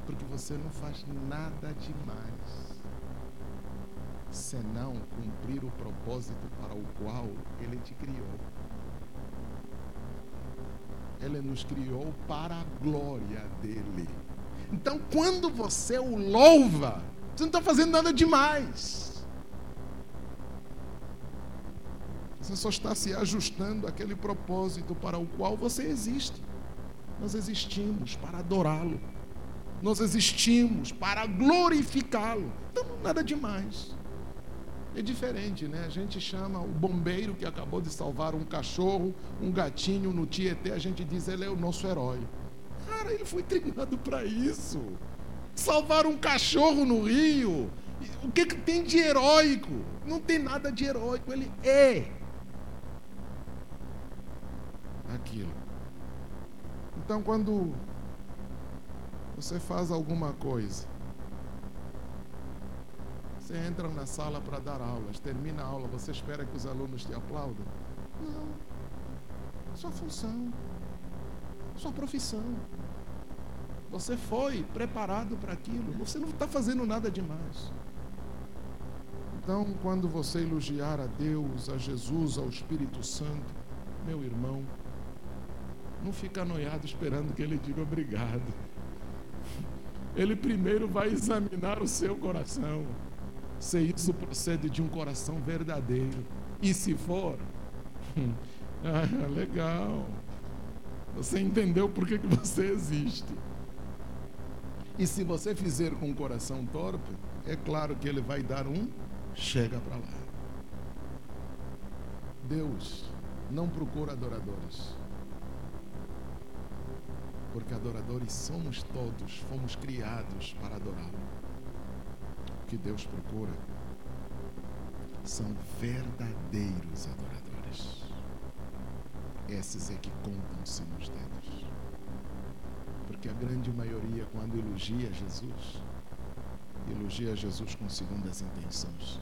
porque você não faz nada demais senão cumprir o propósito para o qual Ele te criou. Ele nos criou para a glória dele. Então, quando você o louva, você não está fazendo nada demais. Você só está se ajustando àquele propósito para o qual você existe. Nós existimos para adorá-lo. Nós existimos para glorificá-lo. Então, nada demais. É diferente, né? A gente chama o bombeiro que acabou de salvar um cachorro, um gatinho no Tietê, a gente diz ele é o nosso herói. Cara, ele foi [laughs] treinado para isso. Salvar um cachorro no rio. O que, que tem de heróico? Não tem nada de heróico, ele é aquilo. Então, quando você faz alguma coisa, você entra na sala para dar aulas, termina a aula, você espera que os alunos te aplaudam? Não. Sua função, sua profissão. Você foi preparado para aquilo. Você não está fazendo nada demais. Então, quando você elogiar a Deus, a Jesus, ao Espírito Santo, meu irmão, não fica anoiado esperando que ele diga obrigado. Ele primeiro vai examinar o seu coração. Se isso procede de um coração verdadeiro. E se for, ah, legal. Você entendeu por que, que você existe. E se você fizer com o coração torpe, é claro que ele vai dar um chega para lá. Deus não procura adoradores. Porque adoradores somos todos, fomos criados para adorá-lo. Que Deus procura são verdadeiros adoradores. Esses é que contam-se nos dedos. Porque a grande maioria, quando elogia Jesus, elogia Jesus com segundas intenções.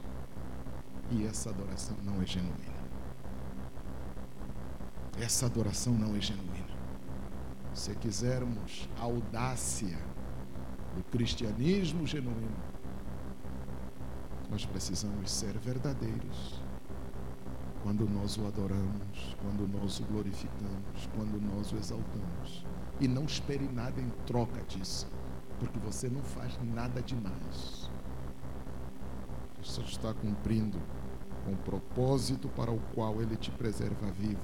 E essa adoração não é genuína. Essa adoração não é genuína. Se quisermos a audácia do cristianismo genuíno, nós precisamos ser verdadeiros. Quando nós o adoramos, quando nós o glorificamos, quando nós o exaltamos. E não espere nada em troca disso, porque você não faz nada demais. Você está cumprindo com o propósito para o qual ele te preserva vivo,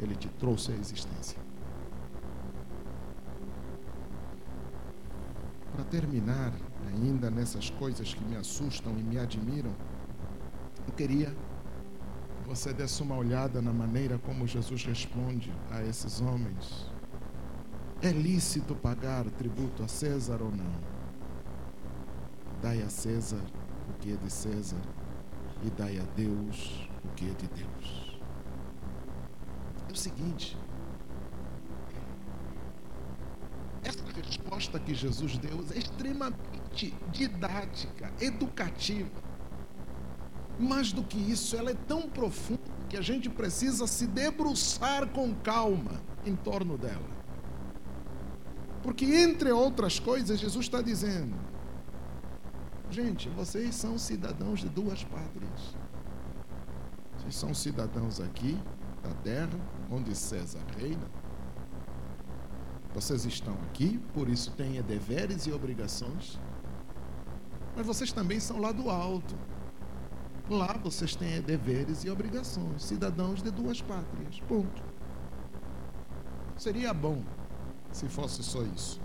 ele te trouxe à existência. Para terminar, ainda nessas coisas que me assustam e me admiram, eu queria que você desse uma olhada na maneira como Jesus responde a esses homens. É lícito pagar tributo a César ou não? Dai a César o que é de César e dai a Deus o que é de Deus. É o seguinte, essa resposta que Jesus deu é extremamente didática, educativa. Mais do que isso, ela é tão profunda que a gente precisa se debruçar com calma em torno dela. Porque, entre outras coisas, Jesus está dizendo: Gente, vocês são cidadãos de duas pátrias. Vocês são cidadãos aqui, da terra, onde César reina. Vocês estão aqui, por isso têm deveres e obrigações. Mas vocês também são lá do alto. Lá vocês têm deveres e obrigações, cidadãos de duas pátrias. Ponto. Seria bom se fosse só isso.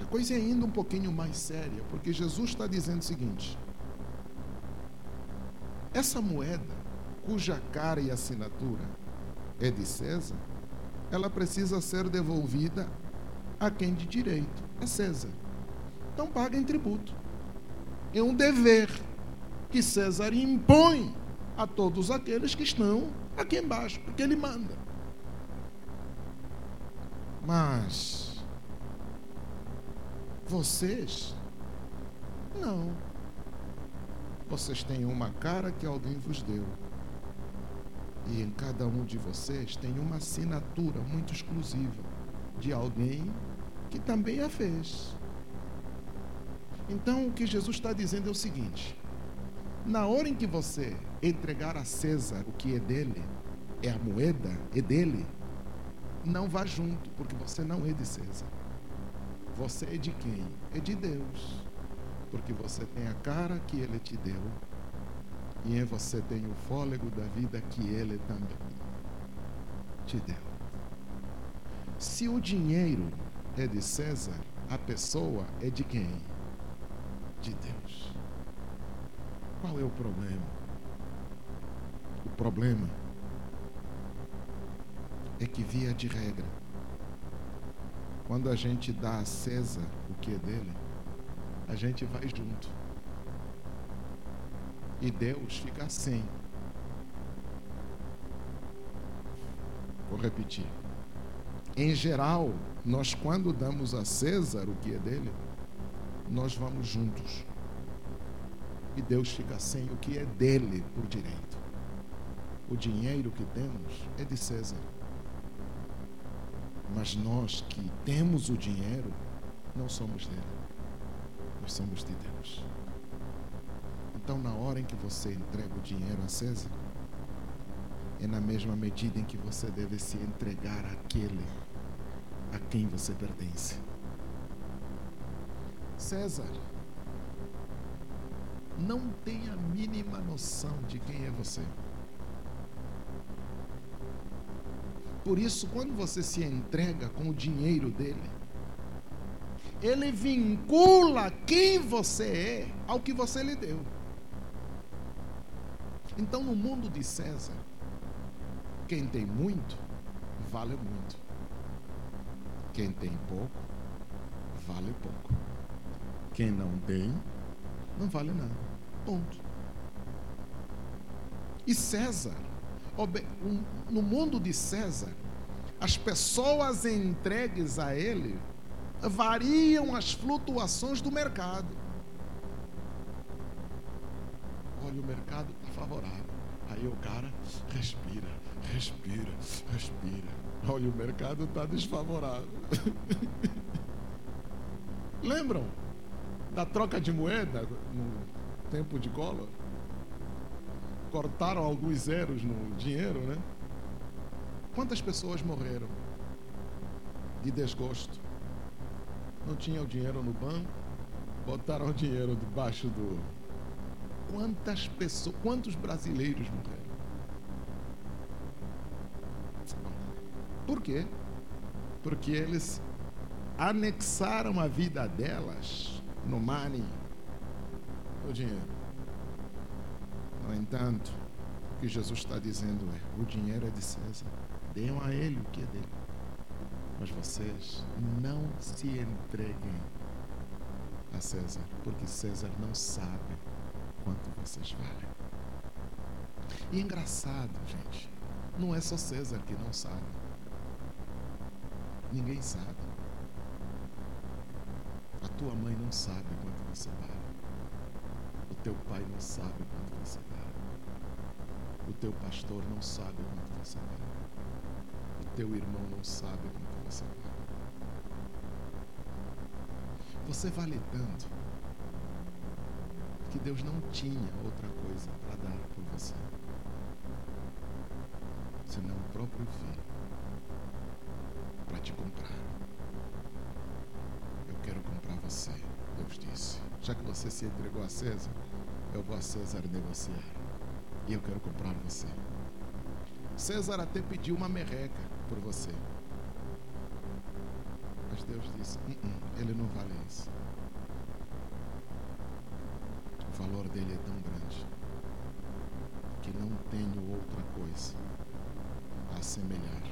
A coisa é ainda um pouquinho mais séria, porque Jesus está dizendo o seguinte: essa moeda, cuja cara e assinatura é de César, ela precisa ser devolvida a quem de direito, a César. Então paguem tributo. É um dever que César impõe a todos aqueles que estão aqui embaixo, porque ele manda. Mas vocês, não. Vocês têm uma cara que alguém vos deu. E em cada um de vocês tem uma assinatura muito exclusiva de alguém que também a fez. Então o que Jesus está dizendo é o seguinte: na hora em que você entregar a César o que é dele, é a moeda, é dele, não vá junto, porque você não é de César. Você é de quem? É de Deus. Porque você tem a cara que Ele te deu. E em você tem o fôlego da vida que Ele também te deu. Se o dinheiro é de César, a pessoa é de quem? De Deus. Qual é o problema? O problema é que, via de regra, quando a gente dá a César o que é dele, a gente vai junto. E Deus fica sem. Vou repetir. Em geral, nós quando damos a César o que é dele, nós vamos juntos. E Deus fica sem o que é dele por direito. O dinheiro que temos é de César. Mas nós que temos o dinheiro, não somos dele. Nós somos de Deus. Então, na hora em que você entrega o dinheiro a César, é na mesma medida em que você deve se entregar àquele a quem você pertence. César não tem a mínima noção de quem é você. Por isso, quando você se entrega com o dinheiro dele, ele vincula quem você é ao que você lhe deu. Então, no mundo de César, quem tem muito, vale muito. Quem tem pouco, vale pouco. Quem não tem, não vale nada. Ponto. E César, no mundo de César, as pessoas entregues a ele variam as flutuações do mercado. Olha, o mercado está favorável. Aí o cara respira, respira, respira. Olha, o mercado está desfavorável. [laughs] Lembram da troca de moeda no tempo de Collor? Cortaram alguns zeros no dinheiro, né? Quantas pessoas morreram de desgosto? Não tinha o dinheiro no banco, botaram o dinheiro debaixo do. Quantas pessoas, quantos brasileiros morreram? Por quê? Porque eles anexaram a vida delas no money, no dinheiro. No entanto, o que Jesus está dizendo é: o dinheiro é de César, deem a ele o que é dele. Mas vocês não se entreguem a César, porque César não sabe quanto vocês valem. E é engraçado, gente, não é só César que não sabe. Ninguém sabe. Tua mãe não sabe quanto você vale. O teu pai não sabe quanto você vale. O teu pastor não sabe quanto você vale. O teu irmão não sabe quanto você vale. Você vale tanto que Deus não tinha outra coisa para dar por você senão o próprio filho para te comprar. Você, Deus disse. Já que você se entregou a César, eu vou a César negociar. E eu quero comprar você. César até pediu uma merreca por você. Mas Deus disse: uh -uh, ele não vale isso. O valor dele é tão grande que não tenho outra coisa a semelhar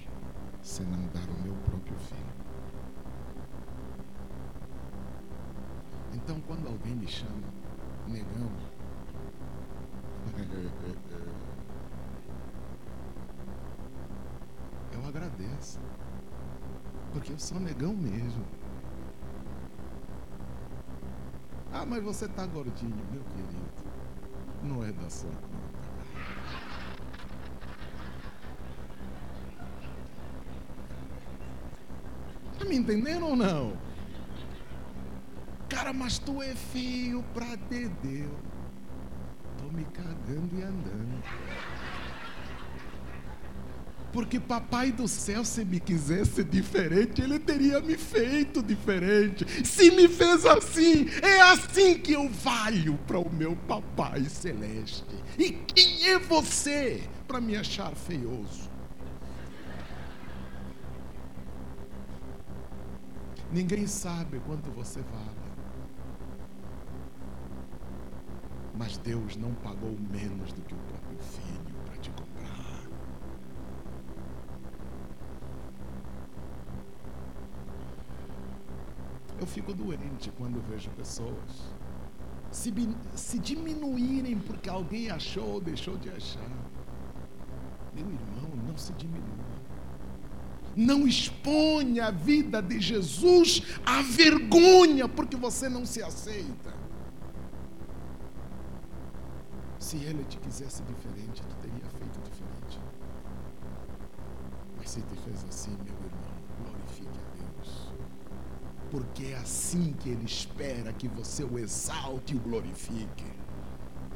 senão dar o meu próprio filho. Então, quando alguém me chama negão, [laughs] eu agradeço, porque eu sou negão mesmo. Ah, mas você está gordinho, meu querido. Não é da sua conta. me entendendo ou não? Cara, mas tu é feio pra Dedeu. Tô me cagando e andando. Porque papai do céu, se me quisesse diferente, ele teria me feito diferente. Se me fez assim, é assim que eu valho para o meu papai celeste. E quem é você para me achar feioso? Ninguém sabe quanto você vale. Mas Deus não pagou menos do que o próprio filho para te comprar. Eu fico doente quando vejo pessoas se, se diminuírem porque alguém achou ou deixou de achar. Meu irmão, não se diminua. Não exponha a vida de Jesus à vergonha porque você não se aceita. Se ele te quisesse diferente, tu teria feito diferente. Mas se te fez assim, meu irmão, glorifique a Deus. Porque é assim que ele espera que você o exalte e o glorifique.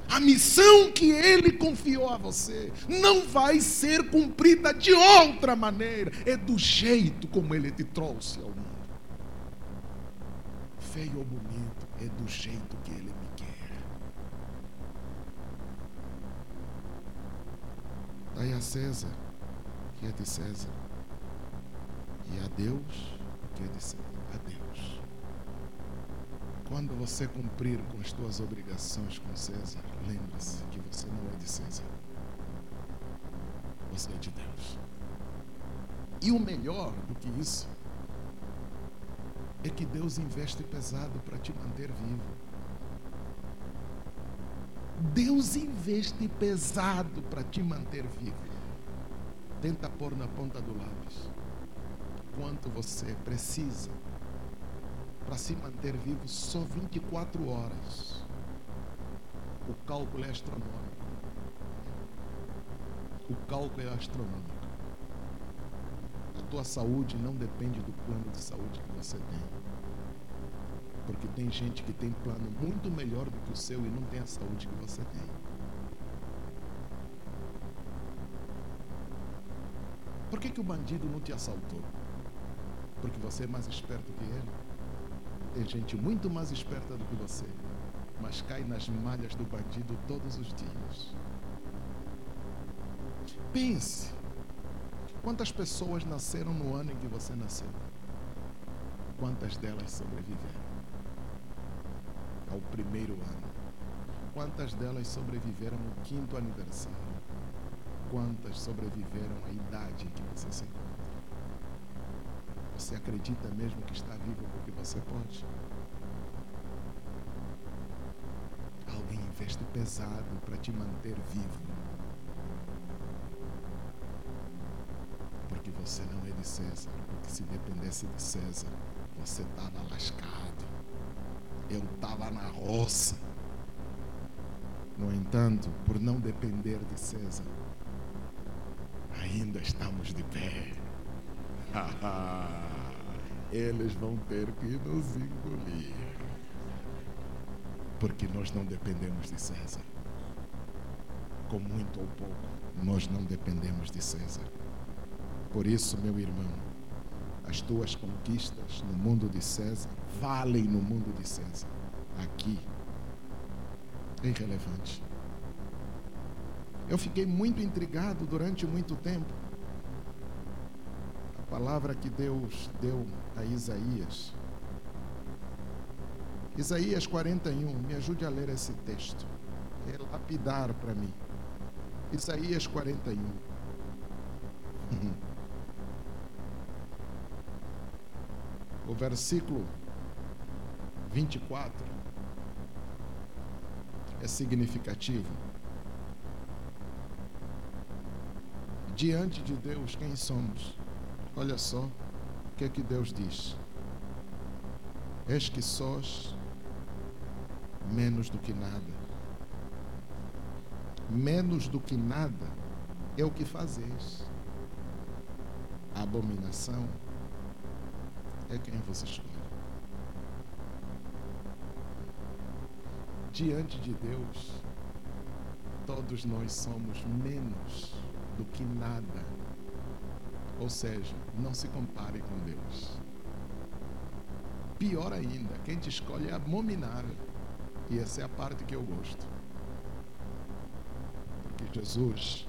A missão que ele confiou a você não vai ser cumprida de outra maneira, é do jeito como ele te trouxe ao mundo. Feio ou bonito, é do jeito que ele me quer. Dai a César, que é de César, e a Deus, que é de César. A Deus. Quando você cumprir com as suas obrigações com César, lembre-se que você não é de César. Você é de Deus. E o melhor do que isso é que Deus investe pesado para te manter vivo. Deus investe pesado para te manter vivo. Tenta pôr na ponta do lápis quanto você precisa para se manter vivo só 24 horas. O cálculo é astronômico. O cálculo é astronômico. A tua saúde não depende do plano de saúde que você tem. Porque tem gente que tem plano muito melhor do que o seu e não tem a saúde que você tem. Por que, que o bandido não te assaltou? Porque você é mais esperto que ele. Tem gente muito mais esperta do que você, mas cai nas malhas do bandido todos os dias. Pense: quantas pessoas nasceram no ano em que você nasceu? Quantas delas sobreviveram ao primeiro ano? Quantas delas sobreviveram ao quinto aniversário? Quantas sobreviveram à idade que você se encontra? Você acredita mesmo que está vivo porque você pode? Alguém investe pesado para te manter vivo. Porque você não é de César. Porque se dependesse de César, você estava lascado. Eu estava na roça. No entanto, por não depender de César, ainda estamos de pé. [laughs] Eles vão ter que nos engolir. Porque nós não dependemos de César. Com muito ou pouco, nós não dependemos de César. Por isso, meu irmão, as tuas conquistas no mundo de César valem no mundo de César. Aqui é irrelevante. Eu fiquei muito intrigado durante muito tempo palavra que Deus deu a Isaías. Isaías 41, me ajude a ler esse texto. É lapidar para mim. Isaías 41. O versículo 24 é significativo. Diante de Deus, quem somos? Olha só o que é que Deus diz. És que sós menos do que nada. Menos do que nada é o que fazes. Abominação é quem você escolhe. Diante de Deus, todos nós somos menos do que nada ou seja, não se compare com Deus. Pior ainda, quem te escolhe é abominável. E essa é a parte que eu gosto. Porque Jesus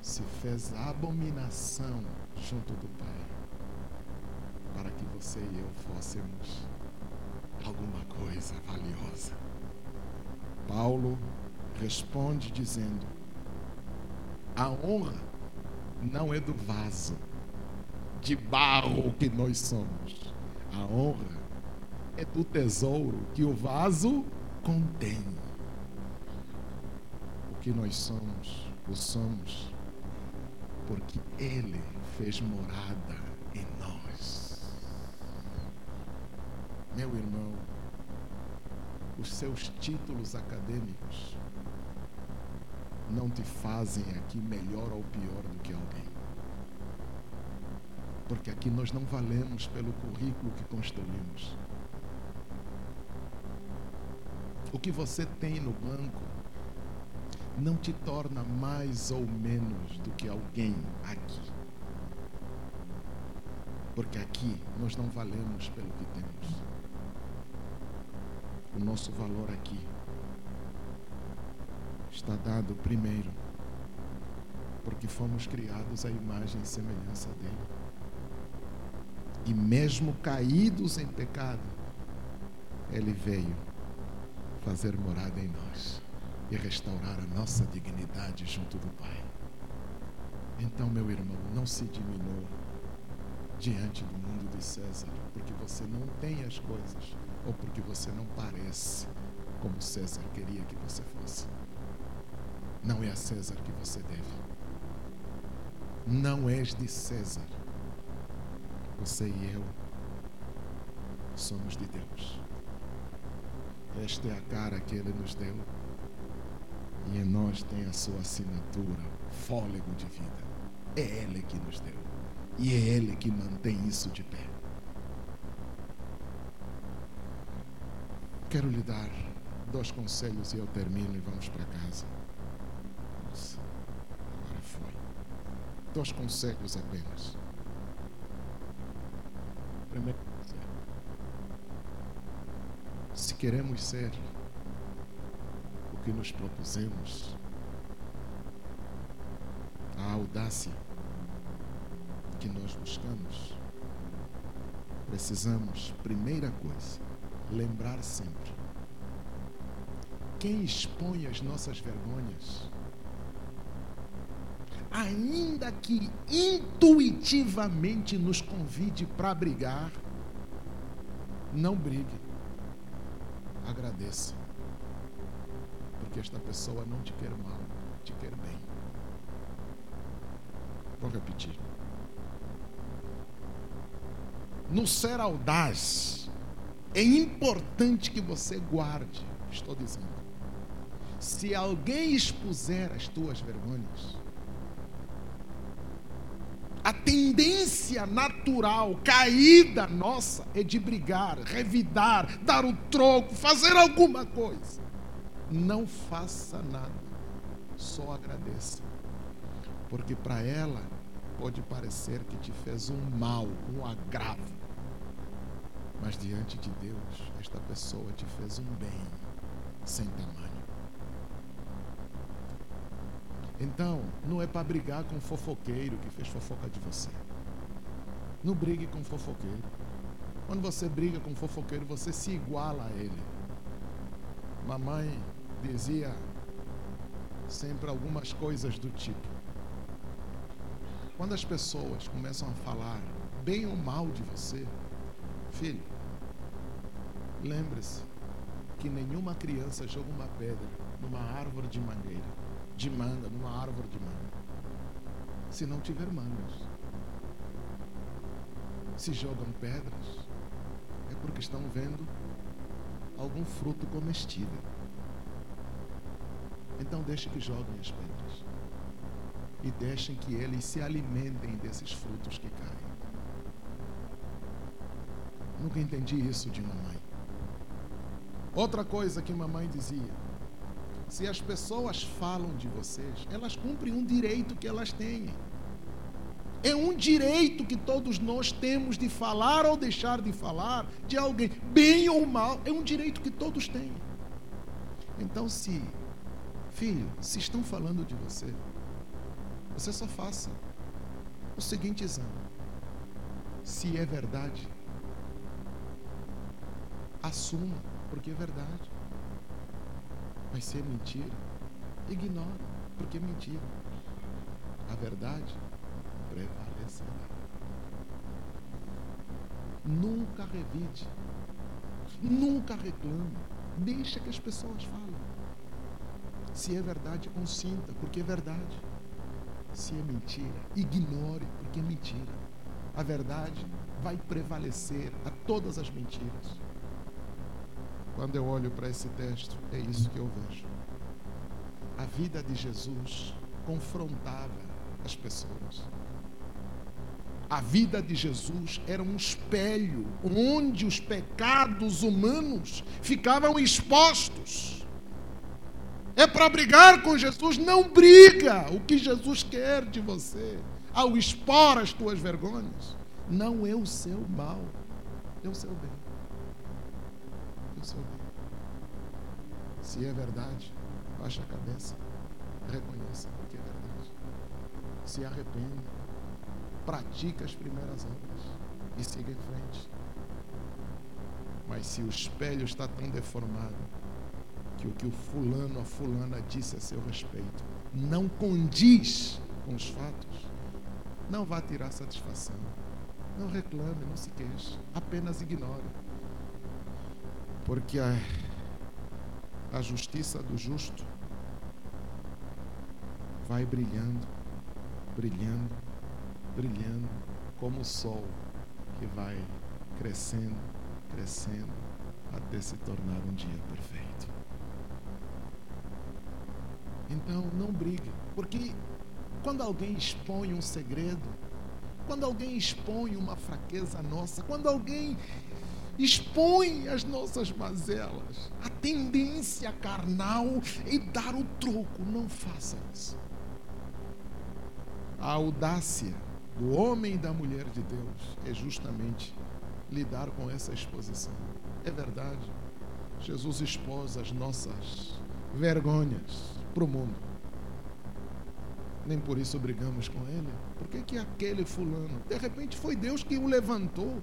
se fez abominação junto do Pai, você e eu fôssemos alguma coisa valiosa. Paulo responde dizendo: a honra não é do vaso de barro que nós somos. A honra é do tesouro que o vaso contém. O que nós somos, o somos porque Ele fez morada em nós. Meu irmão, os seus títulos acadêmicos não te fazem aqui melhor ou pior do que alguém. Porque aqui nós não valemos pelo currículo que construímos. O que você tem no banco não te torna mais ou menos do que alguém aqui. Porque aqui nós não valemos pelo que temos. O nosso valor aqui está dado primeiro porque fomos criados à imagem e semelhança dele. E mesmo caídos em pecado, ele veio fazer morada em nós e restaurar a nossa dignidade junto do Pai. Então, meu irmão, não se diminua diante do mundo de César, porque você não tem as coisas ou porque você não parece como César queria que você fosse. Não é a César que você deve. Não és de César. Você e eu somos de Deus. Esta é a cara que Ele nos deu e em nós tem a sua assinatura, fôlego de vida. É Ele que nos deu. E é Ele que mantém isso de pé. Quero lhe dar dois conselhos e eu termino e vamos para casa. Nossa, agora foi. Dois conselhos apenas. Primeiro, se queremos ser que nos propusemos, a audácia que nós buscamos, precisamos, primeira coisa, lembrar sempre: quem expõe as nossas vergonhas, ainda que intuitivamente nos convide para brigar, não brigue, agradeça porque esta pessoa não te quer mal, te quer bem. Vou repetir. No ser audaz, é importante que você guarde, estou dizendo. Se alguém expuser as tuas vergonhas, a tendência natural, caída nossa, é de brigar, revidar, dar o troco, fazer alguma coisa não faça nada, só agradeça. Porque para ela pode parecer que te fez um mal, um agravo. Mas diante de Deus, esta pessoa te fez um bem sem tamanho. Então, não é para brigar com o fofoqueiro que fez fofoca de você. Não brigue com fofoqueiro. Quando você briga com fofoqueiro, você se iguala a ele. Mamãe dizia sempre algumas coisas do tipo: quando as pessoas começam a falar bem ou mal de você, filho, lembre-se que nenhuma criança joga uma pedra numa árvore de mangueira, de manga, numa árvore de manga, se não tiver mangas. Se jogam pedras, é porque estão vendo algum fruto comestível. Então deixe que joguem as pedras. E deixem que eles se alimentem desses frutos que caem. Nunca entendi isso de mamãe. Outra coisa que mamãe dizia: se as pessoas falam de vocês, elas cumprem um direito que elas têm. É um direito que todos nós temos de falar ou deixar de falar de alguém, bem ou mal, é um direito que todos têm. Então, se Filho, se estão falando de você, você só faça o seguinte exame. Se é verdade, assuma, porque é verdade. Mas se é mentira, ignore, porque é mentira. A verdade prevalecerá. Nunca revide, nunca reclame, deixa que as pessoas falem. Se é verdade, consinta, porque é verdade. Se é mentira, ignore, porque é mentira. A verdade vai prevalecer a todas as mentiras. Quando eu olho para esse texto, é isso que eu vejo. A vida de Jesus confrontava as pessoas. A vida de Jesus era um espelho onde os pecados humanos ficavam expostos. É para brigar com Jesus, não briga. O que Jesus quer de você ao expor as tuas vergonhas não é o seu mal, é o seu bem seu bem. Se é verdade, baixe a cabeça, reconheça que é verdade. Se arrependa, pratique as primeiras obras e siga em frente. Mas se o espelho está tão deformado que o que o fulano, a fulana disse a seu respeito não condiz com os fatos, não vá tirar satisfação. Não reclame, não se queixe, apenas ignore. Porque a, a justiça do justo vai brilhando, brilhando, brilhando, como o sol que vai crescendo, crescendo, até se tornar um dia perfeito. Então, não brigue, porque quando alguém expõe um segredo, quando alguém expõe uma fraqueza nossa, quando alguém expõe as nossas mazelas, a tendência carnal e dar o troco. Não faça isso. A audácia do homem e da mulher de Deus é justamente lidar com essa exposição. É verdade. Jesus expôs as nossas vergonhas para o mundo. Nem por isso brigamos com ele. Por que, que aquele fulano? De repente foi Deus que o levantou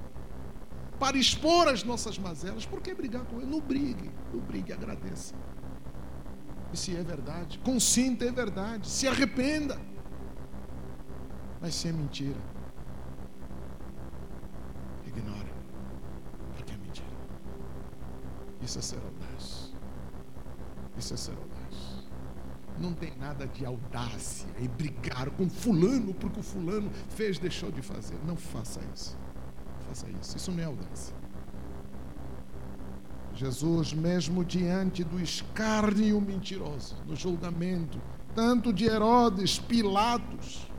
para expor as nossas mazelas. Por que brigar com ele? Não brigue, não brigue, agradeça. E se é verdade, consinta, é verdade, se arrependa. Mas se é mentira, ignore, porque é mentira. Isso é ser audaz. Isso é ser audaz. Não tem nada de audácia e brigar com fulano porque o fulano fez, deixou de fazer. Não faça isso faça isso. Isso não é audácia. Jesus, mesmo diante do escárnio mentiroso, do julgamento, tanto de Herodes, Pilatos,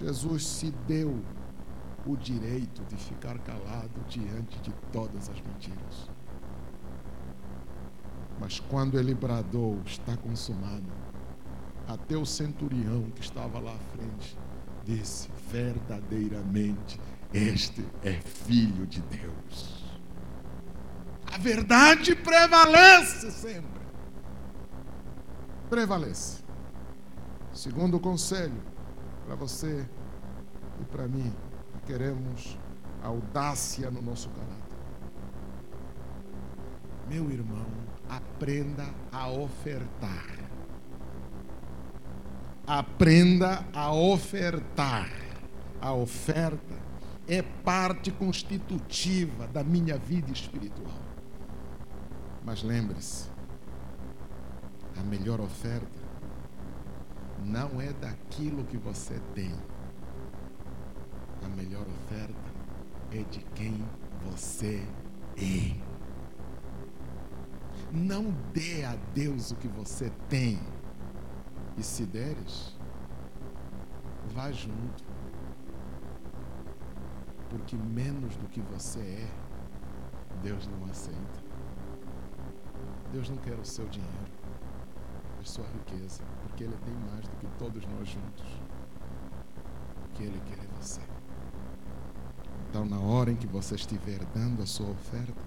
Jesus se deu o direito de ficar calado diante de todas as mentiras. Mas quando ele bradou, está consumado, até o centurião que estava lá à frente disse: verdadeiramente este é filho de Deus. A verdade prevalece sempre. Prevalece. Segundo conselho para você e para mim, que queremos audácia no nosso caráter. Meu irmão, aprenda a ofertar. Aprenda a ofertar. A oferta é parte constitutiva da minha vida espiritual. Mas lembre-se, a melhor oferta não é daquilo que você tem. A melhor oferta é de quem você é. Não dê a Deus o que você tem. E se deres, vá junto porque menos do que você é, Deus não aceita. Deus não quer o seu dinheiro, a sua riqueza, porque Ele tem mais do que todos nós juntos. O que Ele quer é você. Então, na hora em que você estiver dando a sua oferta,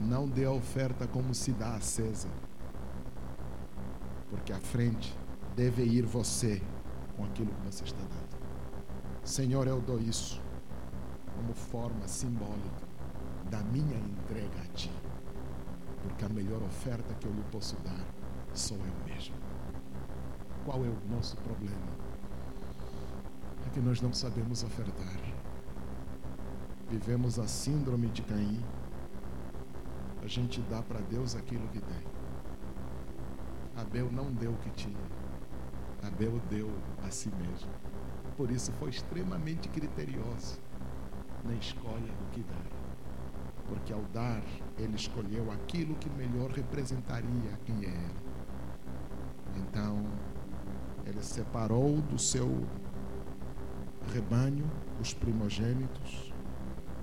não dê a oferta como se dá a César, porque à frente deve ir você com aquilo que você está dando. Senhor, eu dou isso como forma simbólica da minha entrega a Ti. Porque a melhor oferta que eu lhe posso dar sou eu mesmo. Qual é o nosso problema? É que nós não sabemos ofertar. Vivemos a síndrome de Caim. A gente dá para Deus aquilo que tem. Abel não deu o que tinha. Abel deu a si mesmo. Por isso foi extremamente criterioso na escolha do que dar. Porque ao dar, ele escolheu aquilo que melhor representaria quem é ele. Então, ele separou do seu rebanho os primogênitos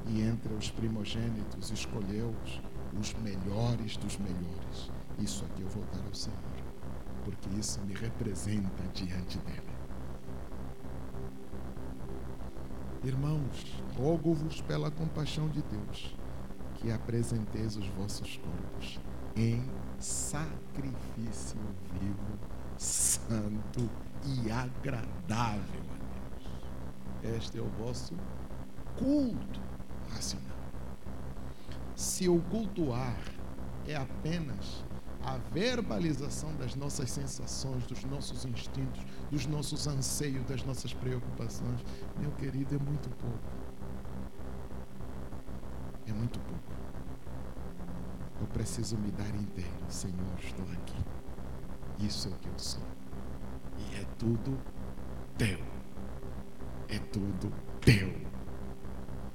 e entre os primogênitos escolheu os melhores dos melhores. Isso aqui eu vou dar ao Senhor, porque isso me representa diante dele. Irmãos, rogo-vos pela compaixão de Deus que apresenteis os vossos corpos em sacrifício vivo, santo e agradável a Deus. Este é o vosso culto racional. Se o cultuar é apenas a verbalização das nossas sensações, dos nossos instintos, dos nossos anseios, das nossas preocupações, meu querido, é muito pouco. É muito pouco. Eu preciso me dar inteiro. Senhor, estou aqui. Isso é o que eu sou. E é tudo teu. É tudo teu.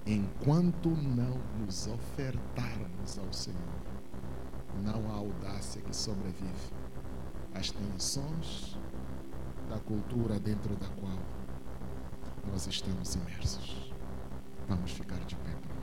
Enquanto não nos ofertarmos ao Senhor, não há audácia que sobrevive às tensões da cultura dentro da qual nós estamos imersos. Vamos ficar de pé.